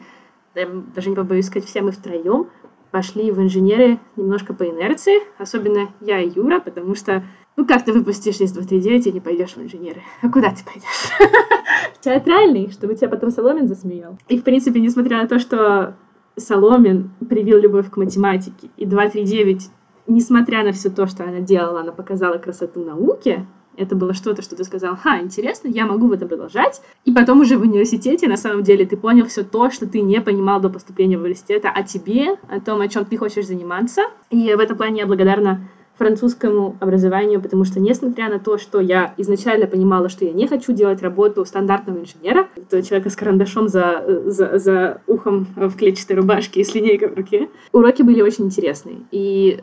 даже не побоюсь сказать, все мы втроем пошли в инженеры немножко по инерции, особенно я и Юра, потому что ну как ты выпустишь из 239 и не пойдешь в инженеры? А куда ты пойдешь? Театральный, чтобы тебя потом Соломин засмеял. И, в принципе, несмотря на то, что Соломин привил любовь к математике, и 239, несмотря на все то, что она делала, она показала красоту науки, это было что-то, что ты сказал, ха, интересно, я могу в этом продолжать. И потом уже в университете, на самом деле, ты понял все то, что ты не понимал до поступления в университет, о тебе, о том, о чем ты хочешь заниматься. И в этом плане я благодарна французскому образованию, потому что, несмотря на то, что я изначально понимала, что я не хочу делать работу стандартного инженера, то человека с карандашом за, за, за ухом в клетчатой рубашке и с линейкой в руке, уроки были очень интересные. И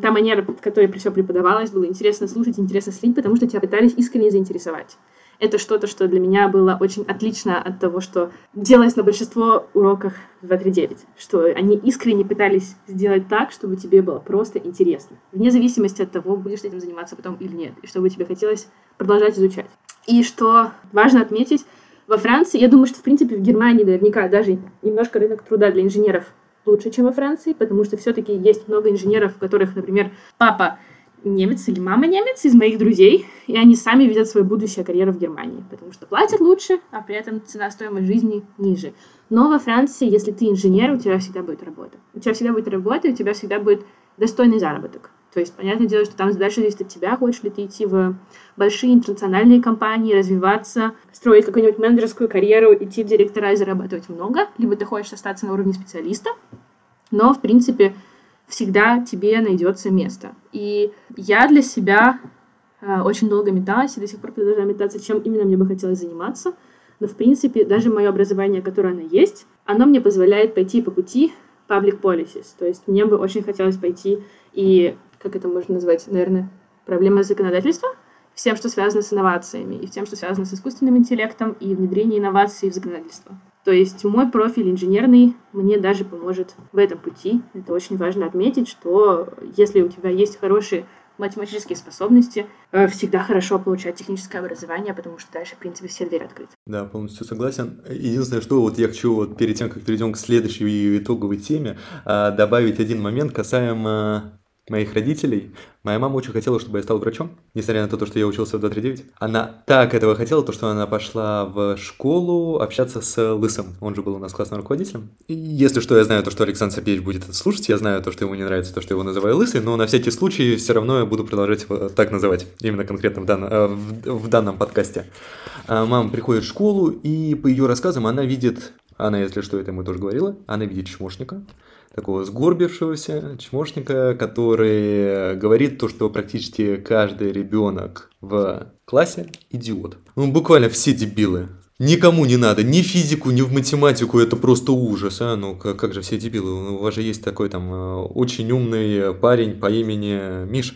та манера, в которой все преподавалось, было интересно слушать, интересно следить, потому что тебя пытались искренне заинтересовать это что-то, что для меня было очень отлично от того, что делалось на большинство уроках в 239, что они искренне пытались сделать так, чтобы тебе было просто интересно, вне зависимости от того, будешь ты этим заниматься потом или нет, и чтобы тебе хотелось продолжать изучать. И что важно отметить, во Франции, я думаю, что, в принципе, в Германии наверняка даже немножко рынок труда для инженеров лучше, чем во Франции, потому что все-таки есть много инженеров, у которых, например, папа немец или мама немец из моих друзей, и они сами видят свою будущую карьеру в Германии, потому что платят лучше, а при этом цена стоимость жизни ниже. Но во Франции, если ты инженер, у тебя всегда будет работа. У тебя всегда будет работа, у тебя всегда будет достойный заработок. То есть, понятное дело, что там дальше зависит от тебя, хочешь ли ты идти в большие интернациональные компании, развиваться, строить какую-нибудь менеджерскую карьеру, идти в директора и зарабатывать много, либо ты хочешь остаться на уровне специалиста. Но, в принципе, всегда тебе найдется место. И я для себя э, очень долго металась и до сих пор продолжаю метаться, чем именно мне бы хотелось заниматься. Но, в принципе, даже мое образование, которое оно есть, оно мне позволяет пойти по пути public policies. То есть мне бы очень хотелось пойти и, как это можно назвать, наверное, проблема законодательства, всем, что связано с инновациями, и тем, что связано с искусственным интеллектом, и внедрение инноваций в законодательство. То есть мой профиль инженерный мне даже поможет в этом пути. Это очень важно отметить, что если у тебя есть хорошие математические способности, э, всегда хорошо получать техническое образование, потому что дальше, в принципе, все двери открыты. Да, полностью согласен. Единственное, что вот я хочу вот перед тем, как перейдем к следующей итоговой теме, а, добавить один момент касаемо моих родителей. Моя мама очень хотела, чтобы я стал врачом, несмотря на то, что я учился в 239. Она так этого хотела, то, что она пошла в школу общаться с Лысым. Он же был у нас классным руководителем. И если что, я знаю то, что Александр Сергеевич будет это слушать, я знаю то, что ему не нравится, то, что его называю Лысый, но на всякий случай все равно я буду продолжать его так называть, именно конкретно в, дан... Э, в, в данном подкасте. А мама приходит в школу, и по ее рассказам она видит, она, если что, это ему тоже говорила, она видит чмошника, такого сгорбившегося чмошника, который говорит то, что практически каждый ребенок в классе идиот. Ну, буквально все дебилы. Никому не надо, ни физику, ни в математику, это просто ужас, а, ну как, как же все дебилы, у вас же есть такой там э, очень умный парень по имени Миша.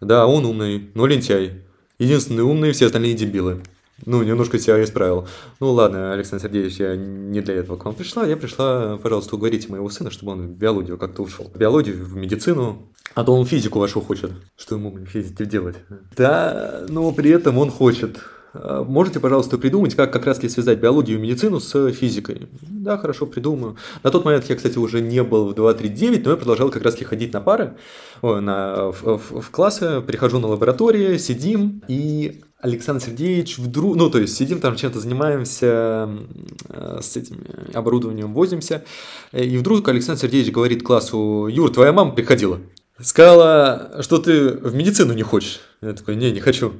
Да, он умный, но лентяй. Единственный умный, все остальные дебилы. Ну, немножко себя исправил. Ну, ладно, Александр Сергеевич, я не для этого к вам пришла. Я пришла, пожалуйста, уговорите моего сына, чтобы он в биологию как-то ушел. В биологию, в медицину. А то он физику вашу хочет. Что ему, физике делать? Да, но при этом он хочет а, Можете, пожалуйста, придумать, как как раз связать биологию и медицину с физикой? Да, хорошо, придумаю. На тот момент я, кстати, уже не был в 2.3.9, но я продолжал как раз ходить на пары, на, в, в, в классы, прихожу на лаборатории, сидим, и Александр Сергеевич вдруг, ну, то есть сидим там, чем-то занимаемся, э, с этим оборудованием возимся, и вдруг Александр Сергеевич говорит классу, Юр, твоя мама приходила. Сказала, что ты в медицину не хочешь. Я такой, не, не хочу.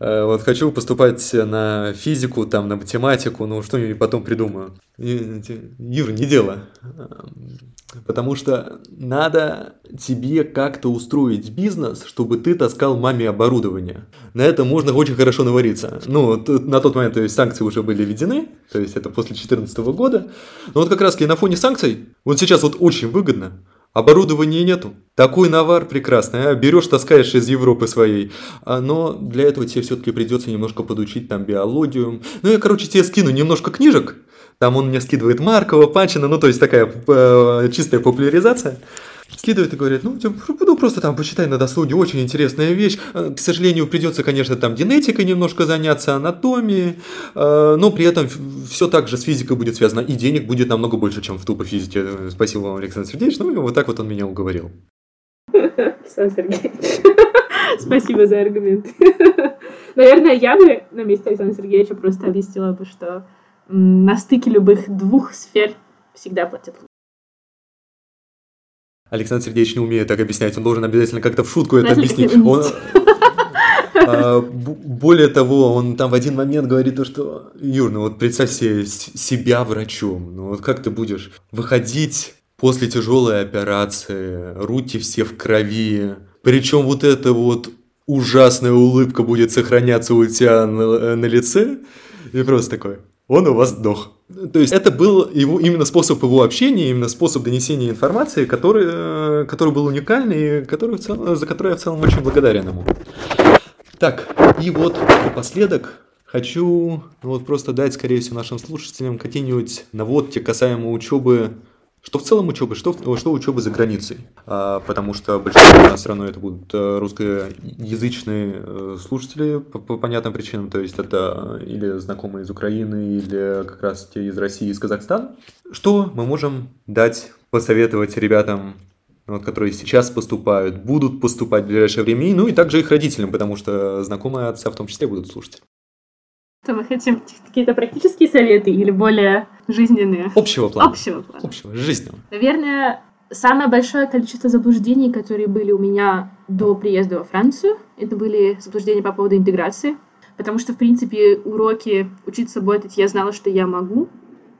Э, вот хочу поступать на физику, там, на математику, ну что-нибудь потом придумаю. Юр, не дело. Потому что надо тебе как-то устроить бизнес, чтобы ты таскал маме оборудование. На этом можно очень хорошо навариться. Ну, на тот момент, то есть, санкции уже были введены, то есть, это после 2014 года. Но вот как раз на фоне санкций, вот сейчас вот очень выгодно, Оборудования нету. Такой навар прекрасный, а? берешь, таскаешь из Европы своей. А, но для этого тебе все-таки придется немножко подучить там биологию. Ну, я, короче, тебе скину немножко книжек, там он мне скидывает Маркова, Панчина, ну, то есть такая э, чистая популяризация. Скидывает и говорит, ну, ну, просто там почитай на досуге, очень интересная вещь. Э, к сожалению, придется, конечно, там генетикой немножко заняться, анатомией, э, но при этом все так же с физикой будет связано, и денег будет намного больше, чем в тупо физике. Спасибо вам, Александр Сергеевич. Ну, и вот так вот он меня уговорил. Александр Сергеевич, спасибо за аргумент. Наверное, я бы на месте Александра Сергеевича просто объяснила бы, что на стыке любых двух сфер всегда платят Александр Сергеевич не умеет так объяснять, он должен обязательно как-то в шутку это объяснить. Он, а, более того, он там в один момент говорит то, что Юр, ну вот представь себе себя врачом, ну вот как ты будешь выходить после тяжелой операции, руки все в крови, причем вот эта вот ужасная улыбка будет сохраняться у тебя на, на лице, и просто такой, он у вас сдох. То есть это был его, именно способ его общения, именно способ донесения информации, который, э, который был уникальный и который целом, за который я в целом очень благодарен ему. Так, и вот напоследок хочу ну, вот просто дать, скорее всего, нашим слушателям какие-нибудь наводки касаемо учебы что в целом учеба, что, что учеба за границей. А, потому что большинство все равно это будут э, русскоязычные э, слушатели по, по понятным причинам. То есть это или знакомые из Украины, или как раз те из России, из Казахстана. Что мы можем дать, посоветовать ребятам вот, которые сейчас поступают, будут поступать в ближайшее время, ну и также их родителям, потому что знакомые отца в том числе будут слушать. То мы хотим какие-то практические советы или более жизненные? Общего плана. Общего плана. Общего, жизненного. Наверное, самое большое количество заблуждений, которые были у меня до приезда во Францию, это были заблуждения по поводу интеграции. Потому что, в принципе, уроки учиться работать я знала, что я могу,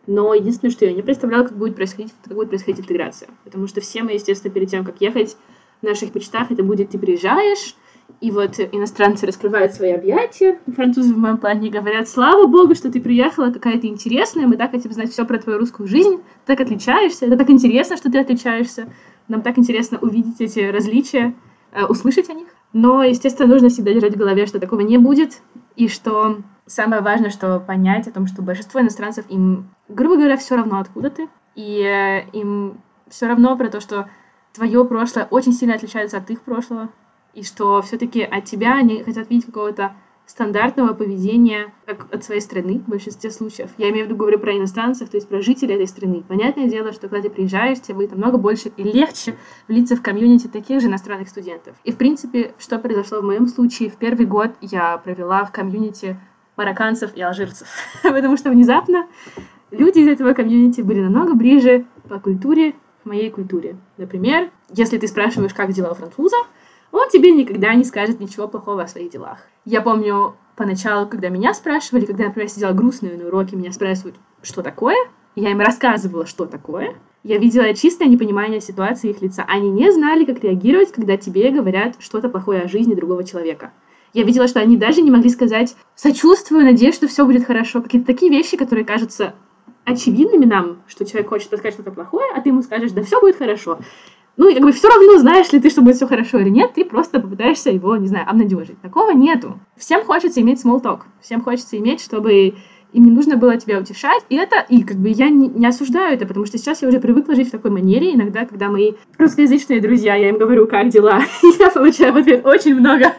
но единственное, что я не представляла, как будет происходить, как будет происходить интеграция. Потому что все мы, естественно, перед тем, как ехать, в наших мечтах это будет ты приезжаешь, и вот иностранцы раскрывают свои объятия, французы в моем плане говорят, слава богу, что ты приехала, какая ты интересная, мы так хотим знать все про твою русскую жизнь, ты так отличаешься, это так интересно, что ты отличаешься, нам так интересно увидеть эти различия, э, услышать о них. Но, естественно, нужно всегда держать в голове, что такого не будет, и что самое важное, что понять о том, что большинство иностранцев, им, грубо говоря, все равно, откуда ты, и э, им все равно про то, что твое прошлое очень сильно отличается от их прошлого, и что все-таки от тебя они хотят видеть какого-то стандартного поведения как от своей страны в большинстве случаев. Я имею в виду, говорю про иностранцев, то есть про жителей этой страны. Понятное дело, что когда ты приезжаешь, тебе будет намного больше и легче влиться в комьюнити таких же иностранных студентов. И, в принципе, что произошло в моем случае, в первый год я провела в комьюнити марокканцев и алжирцев, потому что внезапно люди из этого комьюнити были намного ближе по культуре к моей культуре. Например, если ты спрашиваешь, как дела у француза, он тебе никогда не скажет ничего плохого о своих делах. Я помню поначалу, когда меня спрашивали, когда, например, сидела грустная на уроке, меня спрашивают, что такое, я им рассказывала, что такое. Я видела чистое непонимание ситуации их лица. Они не знали, как реагировать, когда тебе говорят что-то плохое о жизни другого человека. Я видела, что они даже не могли сказать «сочувствую, надеюсь, что все будет хорошо». Какие-то такие вещи, которые кажутся очевидными нам, что человек хочет сказать что-то плохое, а ты ему скажешь «да все будет хорошо» ну, как бы все равно, знаешь ли ты, что будет все хорошо или нет, ты просто попытаешься его, не знаю, обнадежить. Такого нету. Всем хочется иметь small talk. Всем хочется иметь, чтобы им не нужно было тебя утешать. И это, и как бы я не, не осуждаю это, потому что сейчас я уже привыкла жить в такой манере. Иногда, когда мои русскоязычные друзья, я им говорю, как дела, я получаю в ответ очень много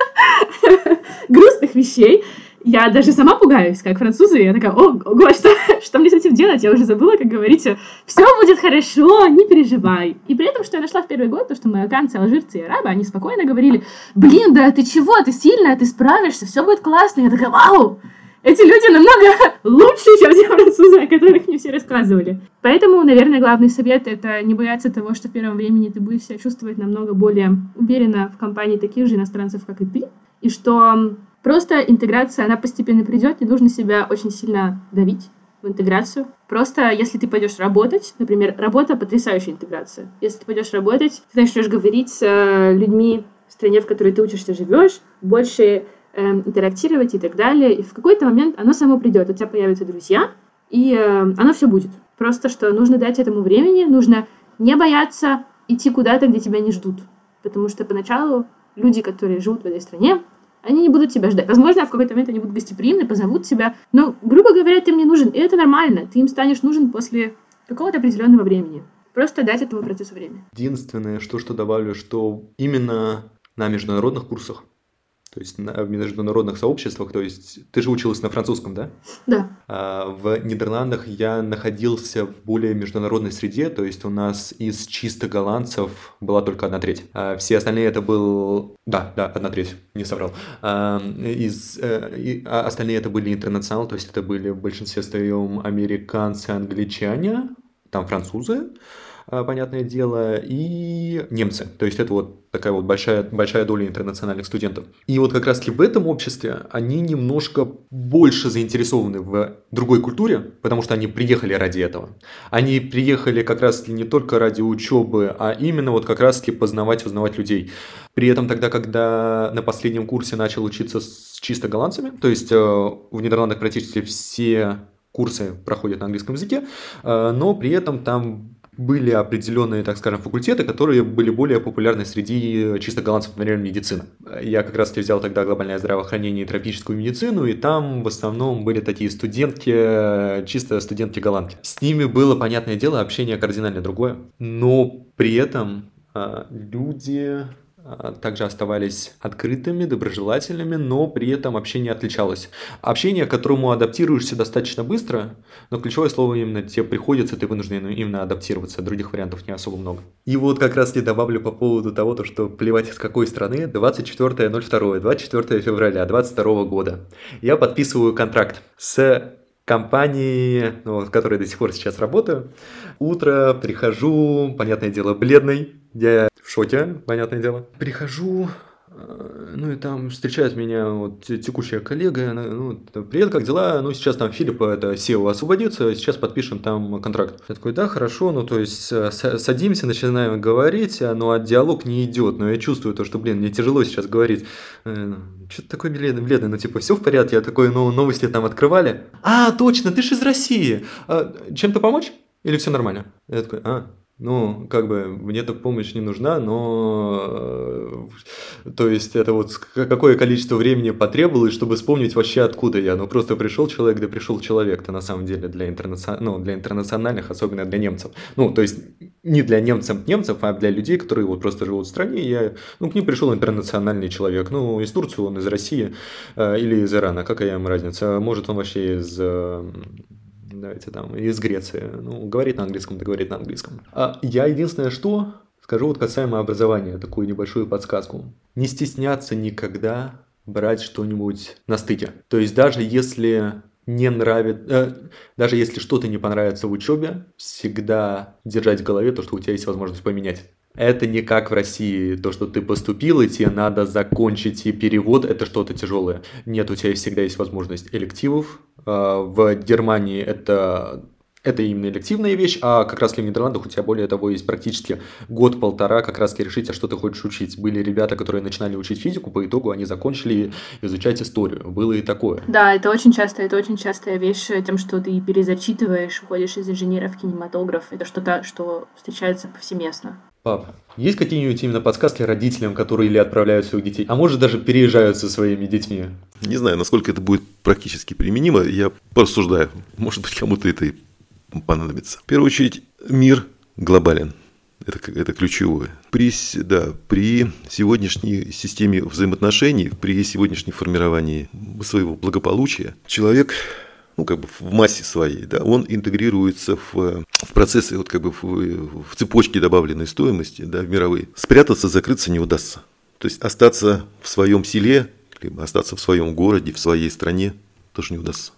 грустных вещей я даже сама пугаюсь, как французы. Я такая, о, ого, что, что мне с этим делать? Я уже забыла, как говорите, все будет хорошо, не переживай. И при этом, что я нашла в первый год, то, что марокканцы, алжирцы и арабы, они спокойно говорили, блин, да ты чего, ты сильная, ты справишься, все будет классно. Я такая, вау, эти люди намного лучше, чем те французы, о которых мне все рассказывали. Поэтому, наверное, главный совет — это не бояться того, что в первом времени ты будешь себя чувствовать намного более уверенно в компании таких же иностранцев, как и ты, и что просто интеграция, она постепенно придет, не нужно себя очень сильно давить в интеграцию. Просто если ты пойдешь работать, например, работа — потрясающая интеграция. Если ты пойдешь работать, ты начнешь говорить с э, людьми в стране, в которой ты учишься, живешь, больше э, интерактировать и так далее. И в какой-то момент оно само придет, у тебя появятся друзья, и э, оно все будет. Просто что нужно дать этому времени, нужно не бояться идти куда-то, где тебя не ждут. Потому что поначалу люди, которые живут в этой стране, они не будут тебя ждать. Возможно, в какой-то момент они будут гостеприимны, позовут тебя. Но, грубо говоря, ты им не нужен. И это нормально. Ты им станешь нужен после какого-то определенного времени. Просто дать этому процессу время. Единственное, что, что добавлю, что именно на международных курсах то есть в международных сообществах, то есть ты же училась на французском, да? Да. А в Нидерландах я находился в более международной среде, то есть у нас из чисто голландцев была только одна треть. А все остальные это был... Да, да, одна треть, не соврал. А, из, а остальные это были интернационал, то есть это были в большинстве своем американцы, англичане, там французы. А, понятное дело, и немцы. То есть это вот такая вот большая, большая доля интернациональных студентов. И вот как раз-таки в этом обществе они немножко больше заинтересованы в другой культуре, потому что они приехали ради этого. Они приехали как раз-таки не только ради учебы, а именно вот как раз-таки познавать, узнавать людей. При этом тогда, когда на последнем курсе начал учиться с чисто голландцами, то есть э, в Нидерландах практически все курсы проходят на английском языке, э, но при этом там были определенные, так скажем, факультеты, которые были более популярны среди чисто голландцев, например, медицина. Я как раз взял тогда глобальное здравоохранение и тропическую медицину, и там в основном были такие студентки, чисто студентки-голландки. С ними было, понятное дело, общение кардинально другое, но при этом а, люди также оставались открытыми, доброжелательными, но при этом общение отличалось. Общение, к которому адаптируешься достаточно быстро, но ключевое слово именно тебе приходится, ты вынужден именно адаптироваться, других вариантов не особо много. И вот как раз я добавлю по поводу того, то, что плевать из какой страны, 24.02, 24 февраля 22 года. Я подписываю контракт с компании, ну, в которой до сих пор сейчас работаю. Утро, прихожу, понятное дело, бледный, я шоке, понятное дело. Прихожу, э, ну и там встречает меня вот текущая коллега, ну, привет, как дела? Ну, сейчас там Филипп, это SEO, освободится, сейчас подпишем там контракт. Я такой, да, хорошо, ну, то есть э, садимся, начинаем говорить, а, ну, а диалог не идет, но я чувствую то, что, блин, мне тяжело сейчас говорить. Э, ну, Что-то такое бледный, бледный, ну, типа, все в порядке, я такой, ну, новости там открывали. А, точно, ты же из России. Чем-то помочь? Или все нормально? Я такой, а, ну, как бы, мне эта помощь не нужна, но, э, то есть, это вот какое количество времени потребовалось, чтобы вспомнить вообще, откуда я. Ну, просто пришел человек, да пришел человек-то, на самом деле, для, интернацион... ну, для интернациональных, особенно для немцев. Ну, то есть, не для немцев немцев, а для людей, которые вот просто живут в стране. Я, ну, к ним пришел интернациональный человек. Ну, из Турции он, из России э, или из Ирана, какая ему разница? Может, он вообще из э, давайте там, из Греции. Ну, говорит на английском, да говорит на английском. А я единственное, что скажу вот касаемо образования, такую небольшую подсказку. Не стесняться никогда брать что-нибудь на стыке. То есть даже если не нравится, э, даже если что-то не понравится в учебе, всегда держать в голове то, что у тебя есть возможность поменять. Это не как в России, то, что ты поступил, и тебе надо закончить, и перевод – это что-то тяжелое. Нет, у тебя всегда есть возможность элективов. А, в Германии это это именно элективная вещь, а как раз в Нидерландах у тебя более того есть практически год-полтора как раз решить, а что ты хочешь учить. Были ребята, которые начинали учить физику, по итогу они закончили изучать историю. Было и такое. Да, это очень часто, это очень частая вещь тем, что ты перезачитываешь, уходишь из инженера в кинематограф. Это что-то, что встречается повсеместно. Пап, есть какие-нибудь именно подсказки родителям, которые или отправляют своих детей, а может даже переезжают со своими детьми? Не знаю, насколько это будет практически применимо, я порассуждаю. Может быть, кому-то это и понадобится. В первую очередь, мир глобален. Это, это ключевое. При, да, при сегодняшней системе взаимоотношений, при сегодняшнем формировании своего благополучия, человек ну, как бы в массе своей, да, он интегрируется в, в процессы, вот как бы в, в цепочке добавленной стоимости, да, в мировые. Спрятаться, закрыться не удастся. То есть остаться в своем селе, либо остаться в своем городе, в своей стране тоже не удастся.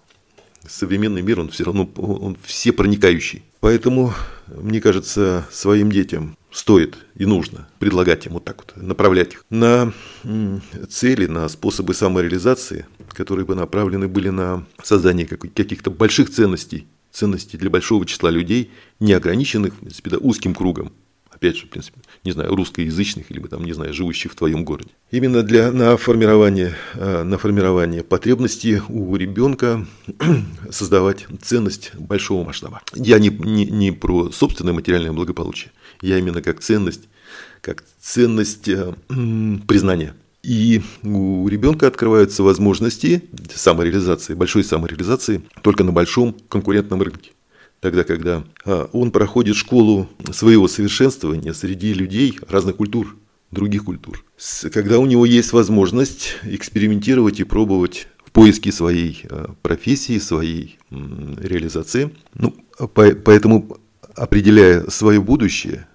Современный мир, он все равно, он все проникающий. Поэтому, мне кажется, своим детям стоит и нужно предлагать им вот так вот, направлять их на цели, на способы самореализации, которые бы направлены были на создание каких-то больших ценностей, ценностей для большого числа людей, не ограниченных, в принципе, да, узким кругом, опять же, в принципе, не знаю, русскоязычных или, там, не знаю, живущих в твоем городе. Именно для, на, формирование, э, на формирование потребности у ребенка создавать ценность большого масштаба. Я не, не, не про собственное материальное благополучие, я именно как ценность, как ценность э, признания. И у ребенка открываются возможности самореализации, большой самореализации только на большом конкурентном рынке тогда, когда а, он проходит школу своего совершенствования среди людей разных культур, других культур. Когда у него есть возможность экспериментировать и пробовать в поиске своей а, профессии, своей реализации. Ну, поэтому, определяя свое будущее,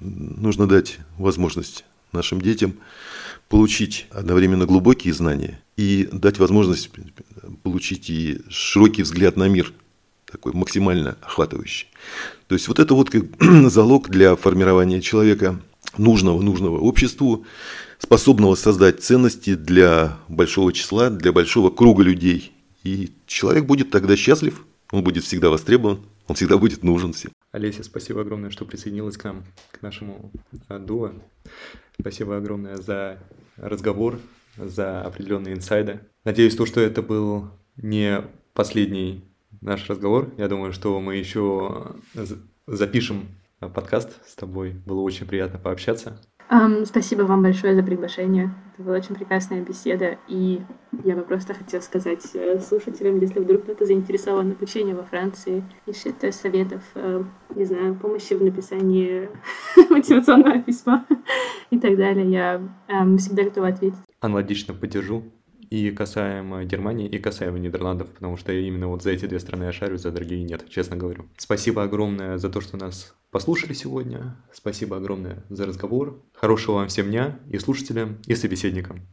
нужно дать возможность нашим детям получить одновременно глубокие знания и дать возможность получить и широкий взгляд на мир, такой максимально охватывающий. То есть вот это вот как залог для формирования человека нужного, нужного обществу, способного создать ценности для большого числа, для большого круга людей. И человек будет тогда счастлив, он будет всегда востребован, он всегда будет нужен всем. Олеся, спасибо огромное, что присоединилась к нам, к нашему а, дуо. Спасибо огромное за разговор, за определенные инсайды. Надеюсь, то, что это был не последний наш разговор. Я думаю, что мы еще запишем подкаст с тобой. Было очень приятно пообщаться. Um, спасибо вам большое за приглашение. Это была очень прекрасная беседа. И я бы просто хотела сказать э, слушателям, если вдруг кто-то заинтересован обучением во Франции, ищет советов, э, не знаю, помощи в написании мотивационного письма и так далее, я эм, всегда готова ответить. Аналогично поддержу и касаемо Германии, и касаемо Нидерландов, потому что именно вот за эти две страны я шарю, за другие нет, честно говорю. Спасибо огромное за то, что нас послушали сегодня. Спасибо огромное за разговор. Хорошего вам всем дня и слушателям, и собеседникам.